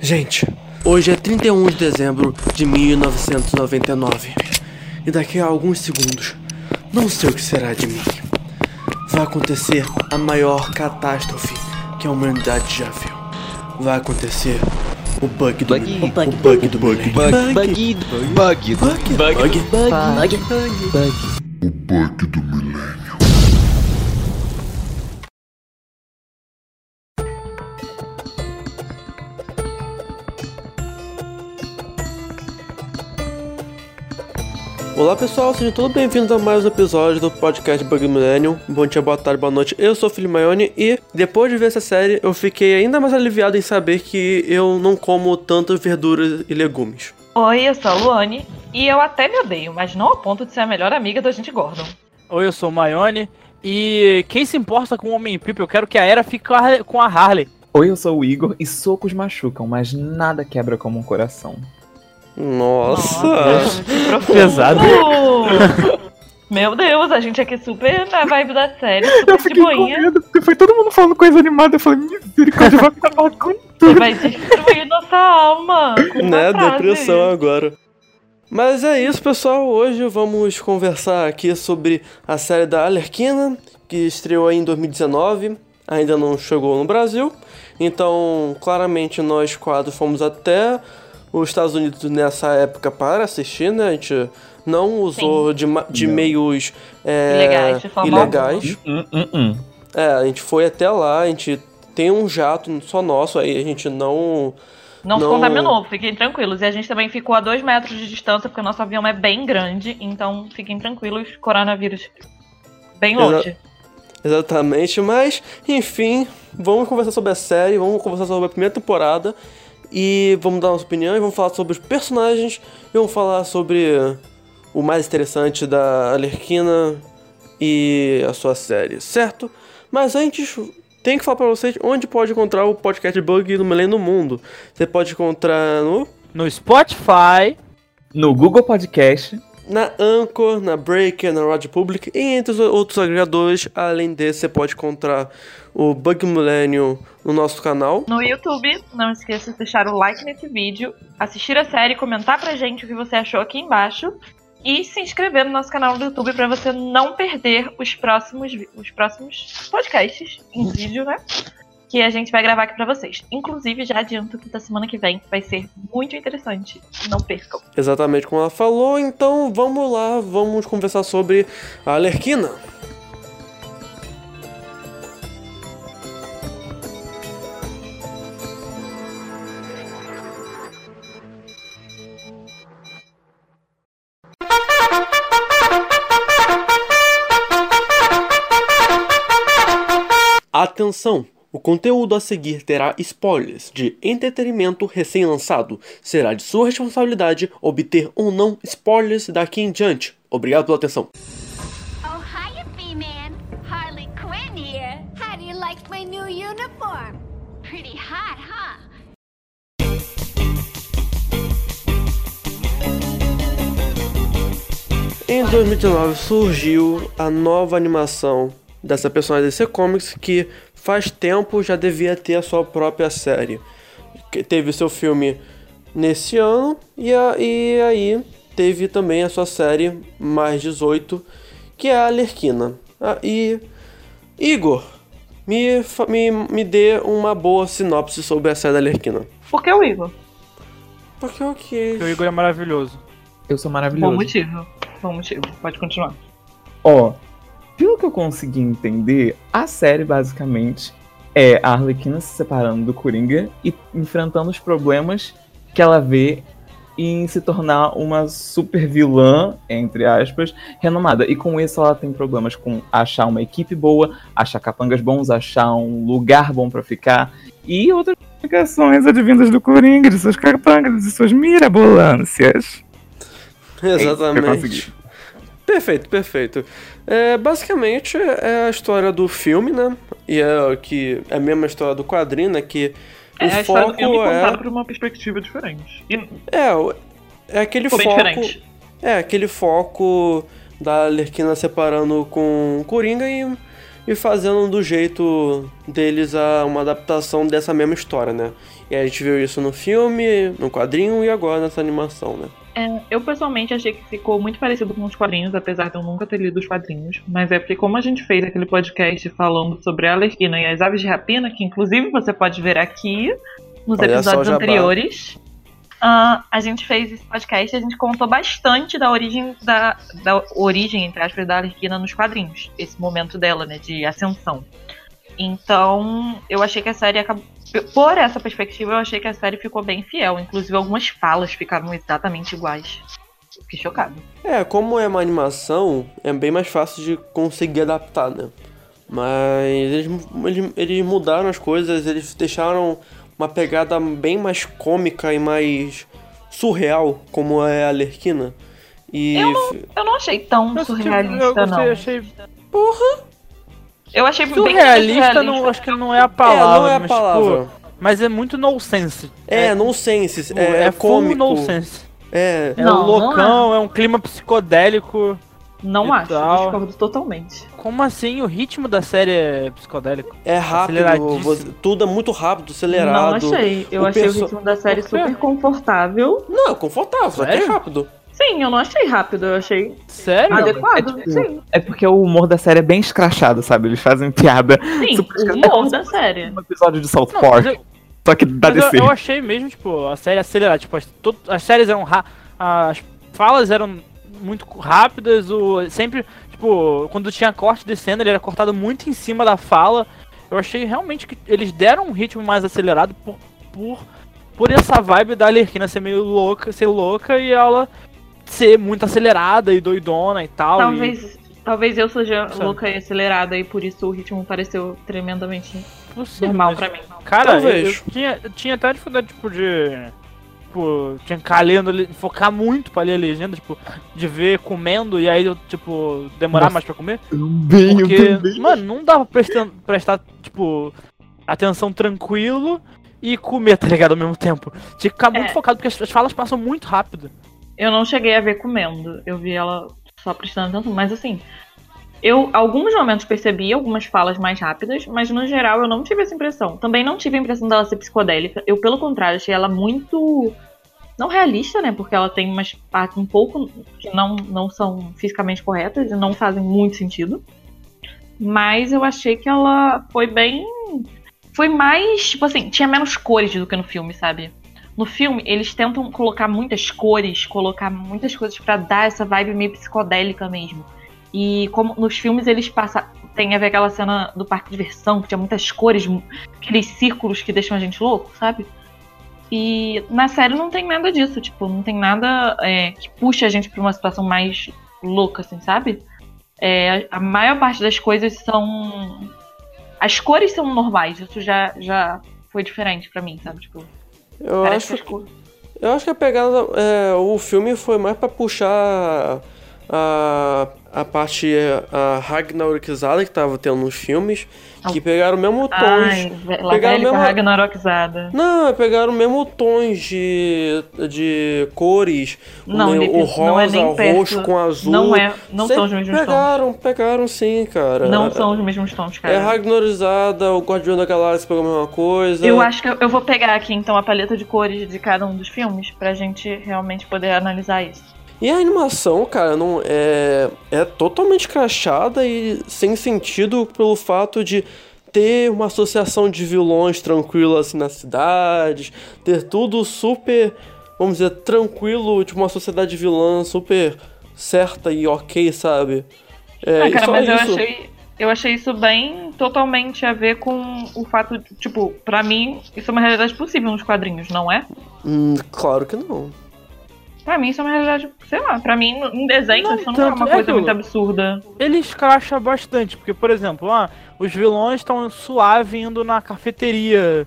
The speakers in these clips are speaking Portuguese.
Gente, hoje é 31 de dezembro de 1999 e daqui a alguns segundos, não sei o que será de mim. Vai acontecer a maior catástrofe que a humanidade já viu. Vai acontecer o bug do Bug. milênio. O bug. O bug do milênio. Bug, bug, bug, bug, Bug. bug, Bug. bug. Olá pessoal, sejam todos bem-vindos a mais um episódio do podcast Bug Millennium. Bom dia, boa tarde, boa noite. Eu sou o Felipe Maione e depois de ver essa série eu fiquei ainda mais aliviado em saber que eu não como tantas verduras e legumes. Oi, eu sou a Luane e eu até me odeio, mas não ao ponto de ser a melhor amiga do agente Gordon. Oi, eu sou o Maione. E quem se importa com o Homem Pipo? Eu quero que a Era fique com a- com a Harley. Oi, eu sou o Igor e socos machucam, mas nada quebra como um coração. Nossa! que profundo. Pesado. Meu Deus, a gente aqui super na vibe da série, super de boinha. medo, porque foi todo mundo falando coisa animada. Eu falei, misericórdia, vai acabar com Você vai destruir nossa alma. com né? Depressão agora. Mas é isso, pessoal. Hoje vamos conversar aqui sobre a série da Alerquina, que estreou aí em 2019, ainda não chegou no Brasil. Então, claramente, nós quatro fomos até os Estados Unidos nessa época para assistir, né? A gente não usou de, ma- de Não. meios é, Ilegais, de forma ilegais. Hum, hum, hum. É, a gente foi até lá, a gente tem um jato só nosso aí, a gente não. Não, se Não- contaminou, fiquem tranquilos. E a gente também ficou a dois metros de distância, porque o nosso avião é bem grande, então fiquem tranquilos, coronavírus bem Exa- longe. Exatamente, mas enfim, vamos conversar sobre a série, vamos conversar sobre a primeira temporada e vamos dar nossa opinião e vamos falar sobre os personagens e vamos falar sobre o mais interessante da Alerquina e a sua série, certo? Mas antes, tem que falar pra vocês onde pode encontrar o podcast Bug no Milênio do Mundo. Você pode encontrar no No Spotify. No Google Podcast, na Anchor, na Breaker, na Radio Public e entre os outros agregadores. Além desse, você pode encontrar o Bug Millennium no nosso canal. No YouTube, não esqueça de deixar o like nesse vídeo, assistir a série, comentar pra gente o que você achou aqui embaixo e se inscrever no nosso canal do YouTube pra você não perder os próximos, os próximos podcasts em vídeo, né? Que a gente vai gravar aqui pra vocês. Inclusive, já adianto que da semana que vem vai ser muito interessante. Não percam. Exatamente como ela falou. Então vamos lá, vamos conversar sobre a Alerquina. Atenção! O conteúdo a seguir terá spoilers de entretenimento recém-lançado. Será de sua responsabilidade obter ou não spoilers daqui em diante. Obrigado pela atenção. Oh, hiya, B-Man. Harley Quinn here. How do you like my new uniform? Pretty hot, huh? Em 2019 surgiu a nova animação dessa personagem DC Comics que faz tempo já devia ter a sua própria série. Que teve seu filme nesse ano e, a- e aí teve também a sua série mais 18, que é a Alerquina. Ah, e Igor, me, me, me dê uma boa sinopse sobre a série da Alerquina. Por que o Igor? Porque o que? Que o Igor é maravilhoso. eu sou Bom maravilhoso. motivo. Bom motivo. Pode continuar. Ó, pelo que eu consegui entender, a série basicamente é a Arlequina se separando do Coringa e enfrentando os problemas que ela vê em se tornar uma super vilã, entre aspas, renomada. E com isso ela tem problemas com achar uma equipe boa, achar capangas bons, achar um lugar bom pra ficar e outras complicações advindas do Coringa, de suas capangas, de suas mirabolâncias. É Exatamente. consegui. Perfeito, perfeito. É, basicamente é a história do filme, né? E é o que é a mesma história do quadrinho, né? Que o É a história do foco filme é por uma perspectiva diferente. E é o- é aquele bem foco diferente. é aquele foco da Lerquina separando com o Coringa e e fazendo do jeito deles a uma adaptação dessa mesma história, né? E a gente viu isso no filme, no quadrinho e agora nessa animação, né? É, eu pessoalmente achei que ficou muito parecido com os quadrinhos, apesar de eu nunca ter lido os quadrinhos. Mas é porque, como a gente fez aquele podcast falando sobre a Alerquina e as aves de rapina, que inclusive você pode ver aqui nos Olha episódios anteriores, ah, a gente fez esse podcast e a gente contou bastante da origem, da, da origem, entre aspas, da Alerquina nos quadrinhos. Esse momento dela, né, de ascensão. Então, eu achei que a série acabou. Por essa perspectiva, eu achei que a série ficou bem fiel. Inclusive, algumas falas ficaram exatamente iguais. Eu Fiquei chocado. É, como é uma animação, é bem mais fácil de conseguir adaptar, né? Mas eles, eles, eles mudaram as coisas, eles deixaram uma pegada bem mais cômica e mais surreal, como é a Lerquina. E Eu não- Eu não achei tão Eu, surrealista, eu gostei, não. achei Eu achei bem surrealista, não, acho que não é a palavra, é, não é a mas, palavra. tipo, mas é muito nonsense. é, nonsense, tipo, é, é full cômico. nonsense. É, É Não, não loucão, é um clima psicodélico. Não acho, tal. discordo totalmente. Como assim? O ritmo da série é psicodélico? é rápido, você- tudo é muito rápido, Não acelerado. achei. Eu O achei perso- o ritmo da série super confortável. Não, é confortável, só que é Sério? rápido. Sim, eu não achei rápido, eu achei Sério? adequado. é tipo- Sim, É porque o humor da série é bem escrachado, sabe? Eles fazem piada sim, super o humor da série. no episódio de South Não, Park. eu- Só que da Mas eu, DC. eu achei mesmo, tipo, a série acelerada. Tipo, as, to- as séries eram. ra- As falas eram muito rápidas. O, sempre, tipo, quando tinha corte de cena, ele era cortado muito em cima da fala. Eu achei realmente que eles deram um ritmo mais acelerado por, por, por essa vibe da Alerquina ser meio louca, ser louca e ela ser muito acelerada e doidona e tal. e- Talvez, talvez eu seja Sabe. louca e acelerada e por isso o ritmo pareceu tremendamente Possível, normal mas- pra mim. Cara, eu, Talvez. eu tinha, eu tinha até dificuldade, tipo, de. Tipo, tinha que ficar lendo, ali, focar muito pra ler a legenda, tipo, de ver comendo e aí eu, tipo, demorar Nossa. mais pra comer. Eu Porque, também. mano, não dava pra prestar, prestar, tipo, atenção tranquilo e comer, tá ligado, ao mesmo tempo. Tinha que ficar muito É. focado, porque as, as falas passam muito rápido. Eu não cheguei a ver comendo. Eu vi ela só prestando atenção. Mas assim, eu alguns momentos percebi algumas falas mais rápidas, mas no geral eu não tive essa impressão. Também não tive a impressão dela ser psicodélica. Eu, pelo contrário, achei ela muito. Não realista, né? Porque ela tem umas partes um pouco que não, não são fisicamente corretas e não fazem muito sentido. Mas eu achei que ela foi bem. Foi mais. Tipo assim, tinha menos cores do que no filme, sabe? No filme, eles tentam colocar muitas cores, colocar muitas coisas pra dar essa vibe meio psicodélica mesmo. E como nos filmes eles passam. Tem a ver aquela cena do parque de diversão, que tinha muitas cores, aqueles círculos que deixam a gente louco, sabe? E na série não tem nada disso, tipo, não tem nada é, que puxa a gente pra uma situação mais louca, assim, sabe? É, a, maior parte das coisas são. As cores são normais, isso já, já foi diferente pra mim, sabe? Tipo, Eu parece acho que cores. Eu acho que a pegada. É, o filme foi mais pra puxar a, a parte a Ragnarokizada que tava tendo nos filmes, que pegaram o mesmo tons. Ai, pegaram mesmo- Ragnarokizada. Não, pegaram mesmo tons de, de cores. Não, o, o rosa, não é roxo com azul. Não é, não são os mesmos tons. Pegaram, pegaram sim, cara. Não são os mesmos tons, cara. É Ragnarizada, o Guardião da Galáxia pegou a mesma coisa. Eu acho que eu, eu vou pegar aqui então a paleta de cores de cada um dos filmes pra gente realmente poder analisar isso. E a animação, cara, não é, é totalmente crachada e sem sentido pelo fato de ter uma associação de vilões tranquila assim nas cidades, ter tudo super, vamos dizer, tranquilo, tipo uma sociedade vilã super certa e ok, sabe? É, Ah, cara, mas eu isso. achei, eu achei isso bem totalmente a ver com o fato, de, tipo, pra mim, isso é uma realidade possível nos quadrinhos, não é? Hum, claro que não. Pra mim isso é uma realidade, sei lá, pra mim em desenho Não, isso não é uma é coisa aquilo. muito absurda. Ele escracha bastante, porque, por exemplo, ah, os vilões estão suave indo na cafeteria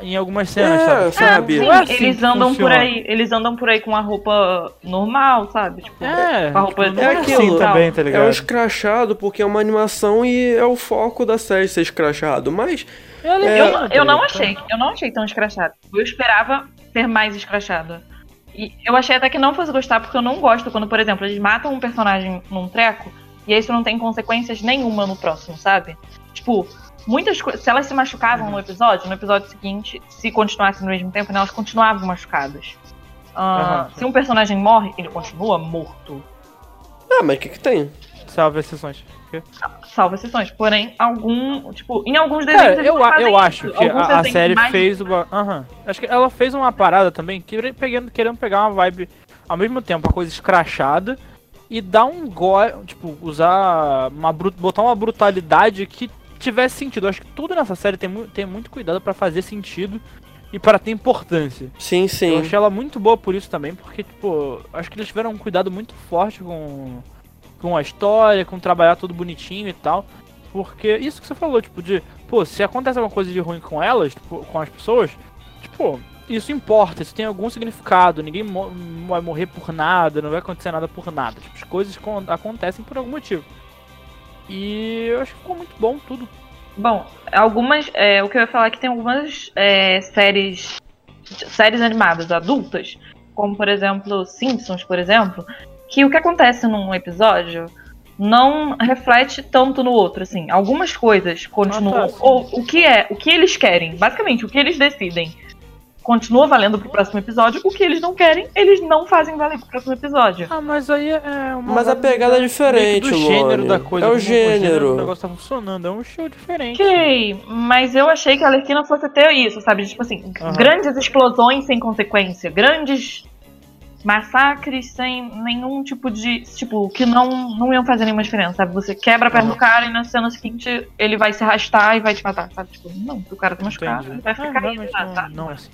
em algumas cenas, É, sabe? sabe? sim, é assim eles andam funciona. por aí, eles andam por aí com a roupa normal, sabe? Tipo, É, com a roupa tipo, é normal, aquilo assim também, tá É o ligado? escrachado porque é uma animação e é o foco da série ser escrachado, mas É Eu, eu não tá achei, eu não achei tão escrachado. Eu esperava ser mais escrachado. E eu achei até que não fosse gostar, porque eu não gosto quando, por exemplo, eles matam um personagem num treco e isso não tem consequências nenhuma no próximo, sabe? Tipo, muitas coisas. Se elas se machucavam no episódio, no episódio seguinte, se continuassem no mesmo tempo, né, elas continuavam machucadas. Ah, Aham. Se um personagem morre, ele continua morto. Ah, mas o que que tem? Salve exceções. Salvo exceções. Porém, algum. Tipo, em alguns desenhos. Cara, eu, eu acho isso. que Alguns a, a série mais- fez uma. Aham. Acho que ela fez uma parada também, que pegando, querendo pegar uma vibe ao mesmo tempo, a coisa escrachada e dar um gore, tipo, usar uma botar uma brutalidade que tivesse sentido. Eu acho que tudo nessa série tem, mu- tem muito cuidado pra fazer sentido e para ter importância. Sim, Eu sim. achei ela muito boa por isso também, porque, tipo, acho que eles tiveram um cuidado muito forte com, com a história, com trabalhar tudo bonitinho e tal. Porque isso que você falou, tipo, de, pô, se acontece alguma coisa de ruim com elas, tipo, com as pessoas, tipo, isso importa, isso tem algum significado, ninguém mo- vai morrer por nada, não vai acontecer nada por nada. Tipo, as coisas con- acontecem por algum motivo. E eu acho que ficou muito bom tudo. Bom, algumas. é, o que eu ia falar é que tem algumas é, séries. séries animadas adultas, como por exemplo Simpsons, por exemplo, que o que acontece num episódio não reflete tanto no outro, assim. Algumas coisas continuam. Sim. ou o que é, o que eles querem, basicamente, o que eles decidem. Continua valendo pro próximo episódio. O que eles não querem, eles não fazem valer pro próximo episódio. Ah, mas aí é uma. Mas a pegada é diferente, do gênero Lone. da coisa. É o gênero. O negócio tá funcionando, é um show diferente. Ok, mas eu achei que a Arlequina fosse ter isso, sabe? Tipo assim, Aham. grandes explosões sem consequência, grandes massacres sem nenhum tipo de. Tipo, que não, não iam fazer nenhuma diferença, sabe? Você quebra a perna do cara e na cena seguinte ele vai se arrastar e vai te matar, sabe? Tipo, não, o cara tá machucado, Entendi. vai É, ficar realmente lá, não, sabe? não é assim.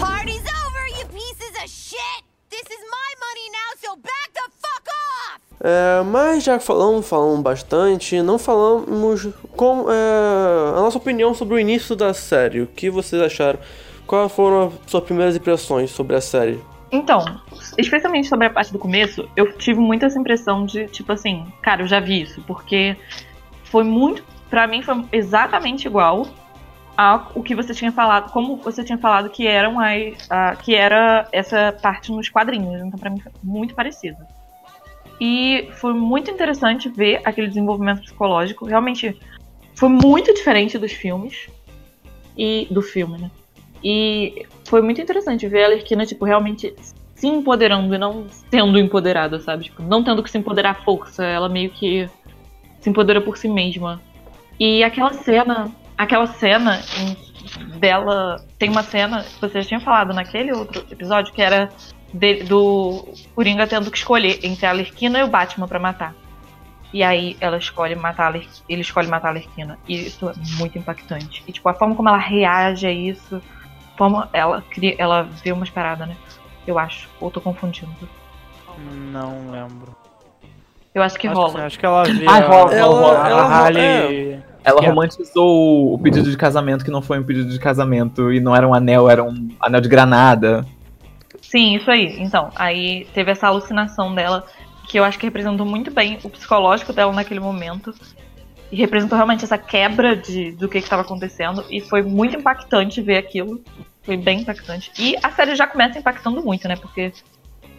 Party's over, you pieces of shit! This is my money now, so back the fuck off! É, mas já falamos, falamos bastante, não falamos com é, a nossa opinião sobre o início da série. O que vocês acharam? Quais foram as suas primeiras impressões sobre a série? Então, especialmente sobre a parte do começo, eu tive muito essa impressão de, tipo assim, cara, eu já vi isso, porque foi muito, pra mim foi exatamente igual ao que você tinha falado, como você tinha falado que eram a- que era essa parte nos quadrinhos, então pra mim foi muito parecido. E foi muito interessante ver aquele desenvolvimento psicológico, realmente foi muito diferente dos filmes e do filme, né? E foi muito interessante ver a Alerquina, tipo, realmente se empoderando e não sendo empoderada, sabe? Tipo, não tendo que se empoderar à força, ela meio que se empodera por si mesma. E aquela cena, aquela cena dela, tem uma cena que você já tinha falado naquele outro episódio que era de- do Coringa tendo que escolher entre a Alerquina e o Batman pra matar. E aí ela escolhe matar ele escolhe matar a Alerquina. E isso é muito impactante. E tipo, a forma como ela reage a isso, como ela cria, ela vê umas paradas, né? Eu acho. Ou tô confundindo. Não lembro. Eu acho que acho, rola. Que, acho que ela vê. Ah, a- rola, Ela- rola, a ela- Halle- é. Ela é- romantizou o pedido de casamento que não foi um pedido de casamento e não era um anel, era um anel de granada. Sim, isso aí. Então, aí teve essa alucinação dela, que eu acho que representou muito bem o psicológico dela naquele momento. E representou realmente essa quebra de, do que estava acontecendo. E foi muito impactante ver aquilo. Foi bem impactante. E a série já começa impactando muito, né? Porque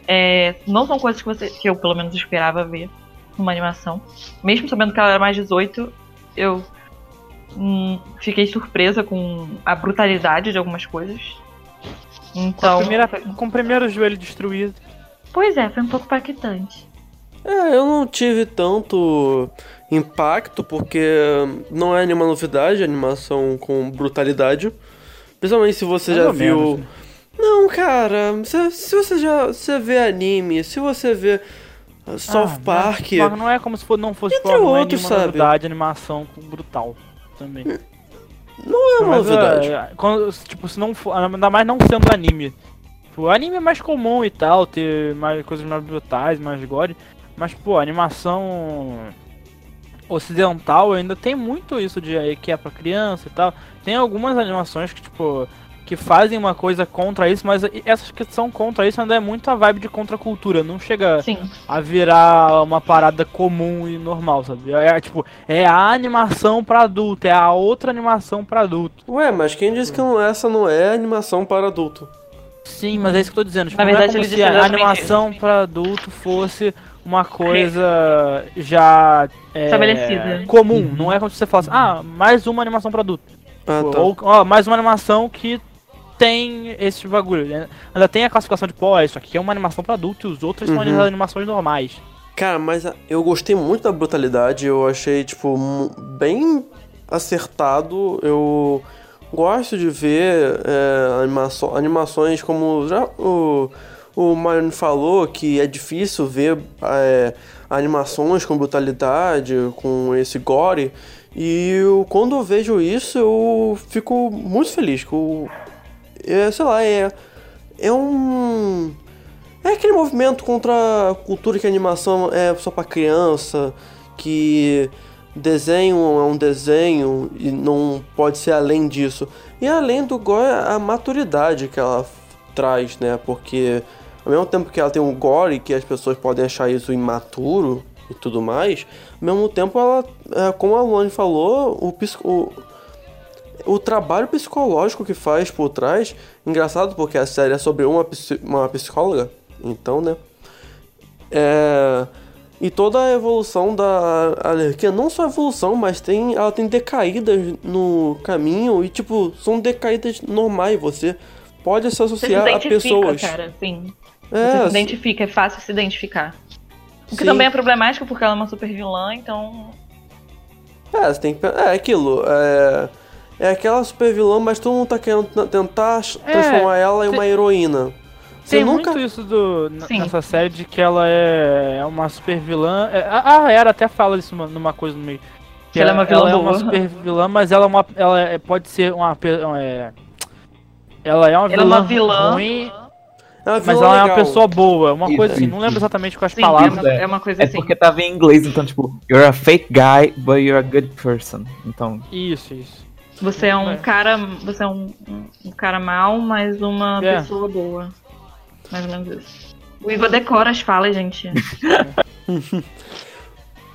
é, não são coisas que, você, que eu, pelo menos, esperava ver numa animação. Mesmo sabendo que ela era mais 18, eu hum, fiquei surpresa com a brutalidade de algumas coisas. Com, a Então, primeira, com o primeiro joelho destruído. Pois é, foi um pouco impactante. É, eu não tive tanto impacto porque não é nenhuma novidade animação com brutalidade. Principalmente se você Mais já viu. menos, né? Não, cara, se, se você já você vê anime, se você vê uh, South Ah, Park. Não, não é como se for, não fosse Entre não é outros, sabe? novidade, animação com brutal também. Não é uma Mas, novidade. é, quando, tipo, se não for, ainda mais não sendo anime. Tipo, anime é mais comum e tal, ter mais coisas mais brutais, mais gore. Mas, pô, animação ocidental ainda tem muito isso de aí que é pra criança e tal. Tem algumas animações que, tipo, que fazem uma coisa contra isso, mas essas que são contra isso ainda é muito a vibe de contracultura. Não chega Sim. a virar uma parada comum e normal, sabe? É, tipo, é a animação pra adulto, é a outra animação pra adulto. Ué, mas quem disse que não- essa não é animação para adulto? Sim, mas é isso que eu tô dizendo. Tipo, Na não é verdade, como ele se a animação pra adulto fosse uma coisa já é, Estabelecida. comum. Não é como se você falasse, ah, mais uma animação pra adulto. Ah, tá. Ou ó, mais uma animação que tem esse bagulho. né? Ainda tem a classificação de, pô, isso aqui é uma animação pra adulto e os outros são Uhum. animações normais. Cara, mas eu gostei muito da brutalidade, eu achei, tipo, bem acertado. Eu gosto de ver é, animaço- animações como já o, o Mariano falou, que é difícil ver é, animações com brutalidade, com esse gore. E eu, quando eu vejo isso, eu fico muito feliz. Eu, é, sei lá, é, é um. É aquele movimento contra a cultura que a animação é só pra criança, que desenho é um desenho e não pode ser além disso. E além do gore, a maturidade que ela traz, né? Porque ao mesmo tempo que ela tem um gore que as pessoas podem achar isso imaturo e tudo mais, ao mesmo tempo ela, é, como a Luane falou, o, o, o trabalho psicológico que faz por trás, engraçado porque a série é sobre uma, uma psicóloga, então, né? É, e toda a evolução da alergia, não só a evolução, mas tem, ela tem decaídas no caminho e, tipo, são decaídas normais, você pode se Você se associar a identifica, pessoas. cara, sim. É, Você se identifica, é fácil se identificar. O que Sim. também é problemático porque ela é uma super vilã, então. É, você tem que. É aquilo. É, é aquela super vilã, mas todo mundo tá querendo tentar É, transformar ela em tem- uma heroína. Você Tem nunca. muito isso do, Sim. nessa série de que ela é uma super vilã. É, a Era até fala isso numa- numa coisa no meio. Que ela é uma vilã ela é uma super vilã, mas ela é uma. Ela é- pode ser uma. É, ela é uma Ela é vilã, uma vilã. ruim, É mas ela é uma legal. pessoa boa. Uma Isso, coisa assim, isso. não lembro exatamente quais Sim, palavras. é, uma, é uma coisa É assim. porque tava em inglês, então, tipo, you're a fake guy, but you're a good person. Então, Isso, isso. Você é um É. cara. Você é um, um, cara mau, mas uma É. pessoa boa. Mais ou menos isso. O Igor decora as falas, gente.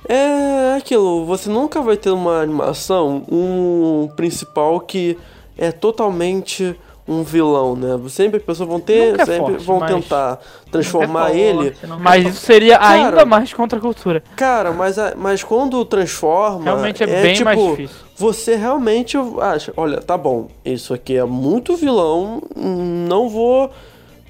É aquilo, você nunca vai ter uma animação, um principal que é totalmente um vilão, né? Sempre as pessoas vão ter, é sempre forte, vão mas- tentar transformar é ele. forte, nunca é Mas forte. isso seria Cara, ainda mais contra a cultura. Cara, mas, a- mas quando transforma. Realmente é, bem tipo, mais difícil. Você realmente acha, olha, tá bom, isso aqui é muito vilão, não vou.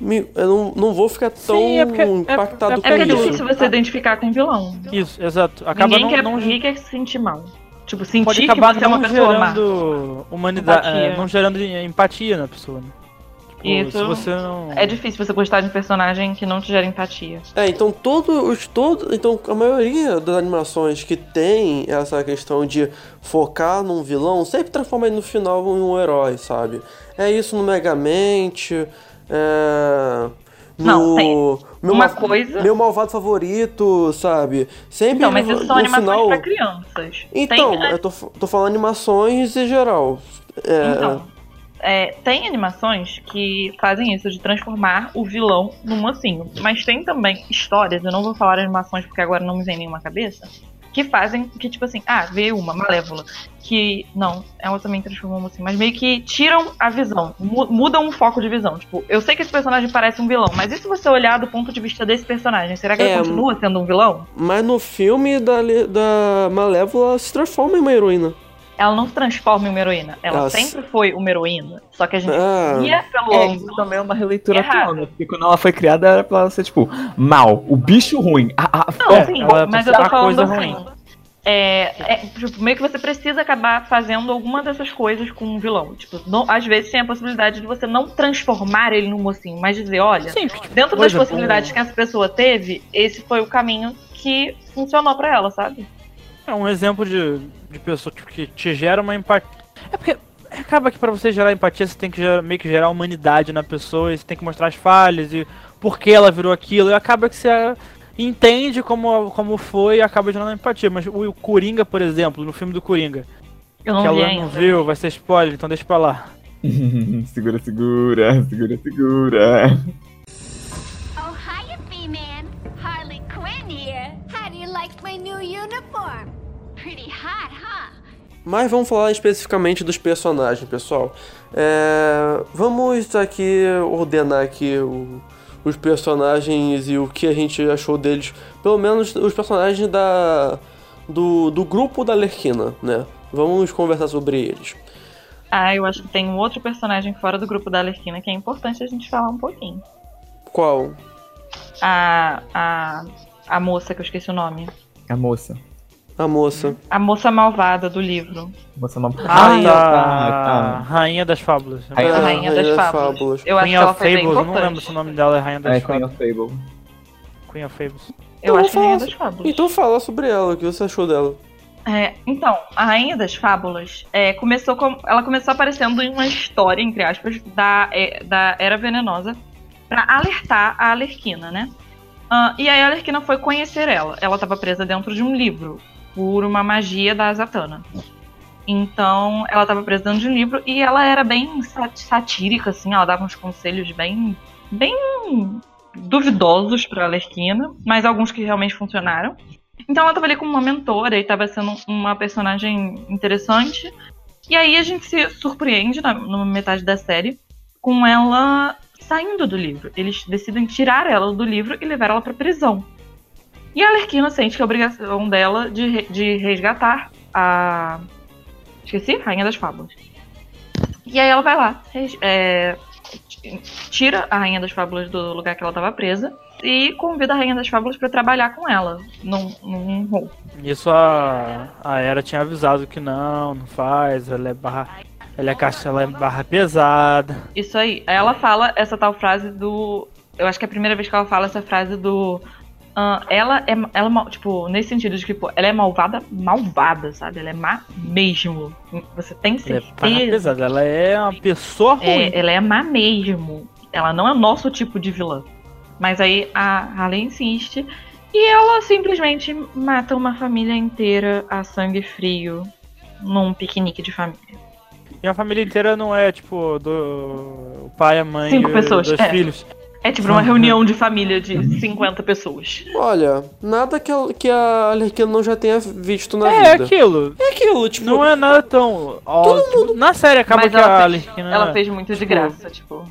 Me, eu não, não vou ficar tão Sim, é porque- é- impactado é É porque é com isso. difícil você identificar com vilão. Isso, exato. Acaba ninguém, não, quer, não, ninguém quer se sentir mal. Tipo, sentir pode que acabar você é uma pessoa má. gerando humanidade, é, não gerando empatia na pessoa. Né? Tipo, Isso se você não. É difícil você gostar de um personagem que não te gera empatia. É, então todos os todo, então a maioria das animações que tem essa questão de focar num vilão sempre transforma ele no final em um herói, sabe? É isso no Megamente, é Não, tem meu uma coisa- meu malvado favorito, sabe? Sempre Então, mas no, isso são animações final. pra crianças. Então, Tem, eu tô, tô falando animações em geral. É, Então, é, tem animações que fazem isso, de transformar o vilão num mocinho. Mas tem também histórias, eu não vou falar animações porque agora não me vem nenhuma cabeça, que fazem, que tipo assim, ah, veio uma, Malévola, que, não, ela também transformou um mocinho, mas meio que tiram a visão, mu- mudam o foco de visão. Tipo, eu sei que esse personagem parece um vilão, mas e se você olhar do ponto de vista desse personagem, será que É, ele continua sendo um vilão? Mas no filme da, da Malévola ela se transforma em uma heroína. Ela não se transforma em uma heroína, ela Ela sempre foi uma heroína, só que a gente Ah. via pelo é, ângulo também é uma releitura atual, né? Porque quando ela foi criada era pra ela ser, tipo, mal, o bicho ruim. A, a, Não, É, sim, ela mas eu tô ser falando assim. ruim. É, é, tipo, meio que você precisa acabar fazendo alguma dessas coisas com um vilão. Tipo, não- às vezes tem a possibilidade de você não transformar ele num mocinho, mas dizer, olha, Sim, tipo, dentro das possibilidades que essa pessoa teve, esse foi o caminho que funcionou pra ela, sabe? É um exemplo de, de pessoa tipo, que te gera uma empatia. É porque acaba que pra você gerar empatia, você tem que gerar- meio que gerar humanidade na pessoa, e você tem que mostrar as falhas e por que ela virou aquilo, e acaba que você ah, entende como, como foi e acaba gerando empatia. Mas o, o Coringa, por exemplo, no filme do Coringa, que ela não viu, vai ser spoiler, então deixa pra lá. segura, segura, segura, segura. Mas vamos falar especificamente dos personagens, pessoal. É, vamos aqui ordenar aqui o- os personagens e o que a gente achou deles. Pelo menos os personagens da do, do grupo da Lerquina, né? Vamos conversar sobre eles. Ah, eu acho que tem um outro personagem fora do grupo da Alerquina que é importante a gente falar um pouquinho. Qual? A, a, a moça que eu esqueci o nome. A moça. A moça. A moça malvada do livro. Moça não. Ah, Rainha, tá. tá, Rainha das Fábulas. Aí- A Ah, Rainha das Fábulas. Eu acho Queen que ela Fables, eu não lembro se o nome dela é Rainha das É Queen Fábulas. of Fable. Queen of Fables. Eu Então acho é Rainha das Fábulas. Então fala sobre ela, o que você achou dela? É, então, a Rainha das Fábulas é, começou com, ela começou aparecendo em uma história, entre aspas, da, é, da Era Venenosa pra alertar a Alerquina, né? Ah, e a Alerquina foi conhecer ela. Ela estava presa dentro de um livro por uma magia da Zatanna. Então, ela estava presa dentro de um livro e ela era bem sat- satírica, assim, ela dava uns conselhos bem, bem duvidosos pra Alerquina, mas alguns que realmente funcionaram. Então ela tava ali como uma mentora e tava sendo uma personagem interessante. E aí a gente se surpreende na, na metade da série com ela saindo do livro. Eles decidem tirar ela do livro e levar ela pra prisão. E a Alerquina sente que é a obrigação dela de, de resgatar a. Esqueci? Rainha das Fábulas. E aí ela vai lá, é, tira a Rainha das Fábulas do lugar que ela tava presa e convida a Rainha das Fábulas pra trabalhar com ela num, num. Isso a, a Era tinha avisado que não, não faz, ela é barra. Ela é caixa, ela é barra pesada. Isso aí. Aí ela fala essa tal frase do. Eu acho que é a primeira vez que ela fala essa frase do. ah, ela é, ela, é tipo, nesse sentido de que, pô, ela é malvada, malvada, sabe? Ela é má mesmo. Você tem Ela é certeza. pesada. Ela é uma pessoa ruim. É, ela é má mesmo. Ela não é nosso tipo de vilã. Mas aí a Harley insiste. E ela simplesmente mata uma família inteira a sangue frio num piquenique de família. E a família inteira não é, tipo, do o pai, a mãe Cinco e pessoas, dois é. filhos. É tipo uma reunião de família de 50 pessoas. Olha, nada que a, que a Alerquina não já tenha visto na É vida. aquilo. É aquilo, tipo. Não é nada tão. ó, tipo, na série acaba Mas que ela a fez, Arlequina. ela fez muito de graça, tipo.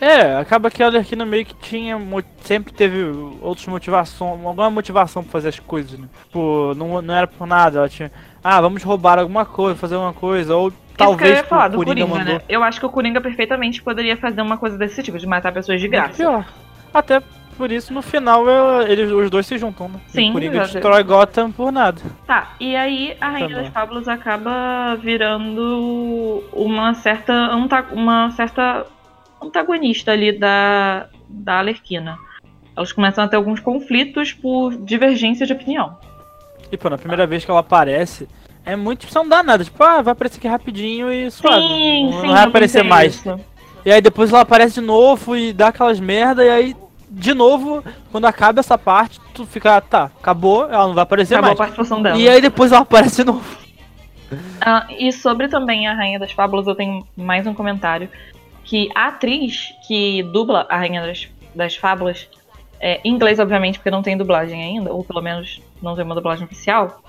É, acaba que a Arlequina meio que tinha. Sempre teve outras motivações. Alguma motivação pra fazer as coisas, né? Tipo, não, não era por nada. Ela tinha. Ah, vamos roubar alguma coisa, fazer alguma coisa. Ou Isso que eu talvez ia falar do Coringa, Coringa, mandou. né? Eu acho que o Coringa perfeitamente poderia fazer uma coisa desse tipo, de matar pessoas de graça. Pior. Até por isso, no final, eu- eles, os dois se juntam, né? Sim, e o Coringa exato. destrói Gotham por nada. Tá, e aí a Rainha bom. das Fábulas acaba virando uma certa, uma certa antagonista ali da, da Alerquina. Elas começam a ter alguns conflitos por divergência de opinião. E, pô, na primeira vez que ela aparece, é muito. Tipo, você não dá nada. Tipo, ah, vai aparecer aqui rapidinho e suave. Sim, não, sim. não vai aparecer mais. isso. E aí depois ela aparece de novo e dá aquelas merda, e aí, de novo, quando acaba essa parte, tu fica, tá, acabou, ela não vai aparecer Acabou a mais. participação dela. E aí depois ela aparece de novo. Ah, e sobre também a Rainha das Fábulas, eu tenho mais um comentário. Que a atriz que dubla a Rainha das, das Fábulas, é, em inglês, obviamente, porque não tem dublagem ainda, ou pelo menos não tem uma dublagem oficial,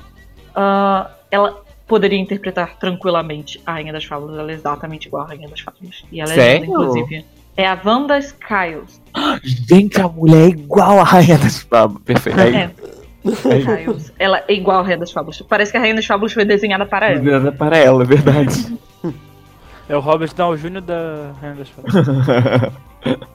ah, ela poderia interpretar tranquilamente a Rainha das Fábulas. Ela é exatamente igual a Rainha das Fábulas. E ela é Sério? linda, inclusive. É a Wanda Skiles. Gente, a mulher é igual a Rainha das Fábulas. Perfeito. É, Skiles. Ela é igual a Rainha das Fábulas. Parece que a Rainha das Fábulas foi desenhada para ela. Nada para ela, é verdade. É o Robert Downey Jr. da Rainha das Fadas.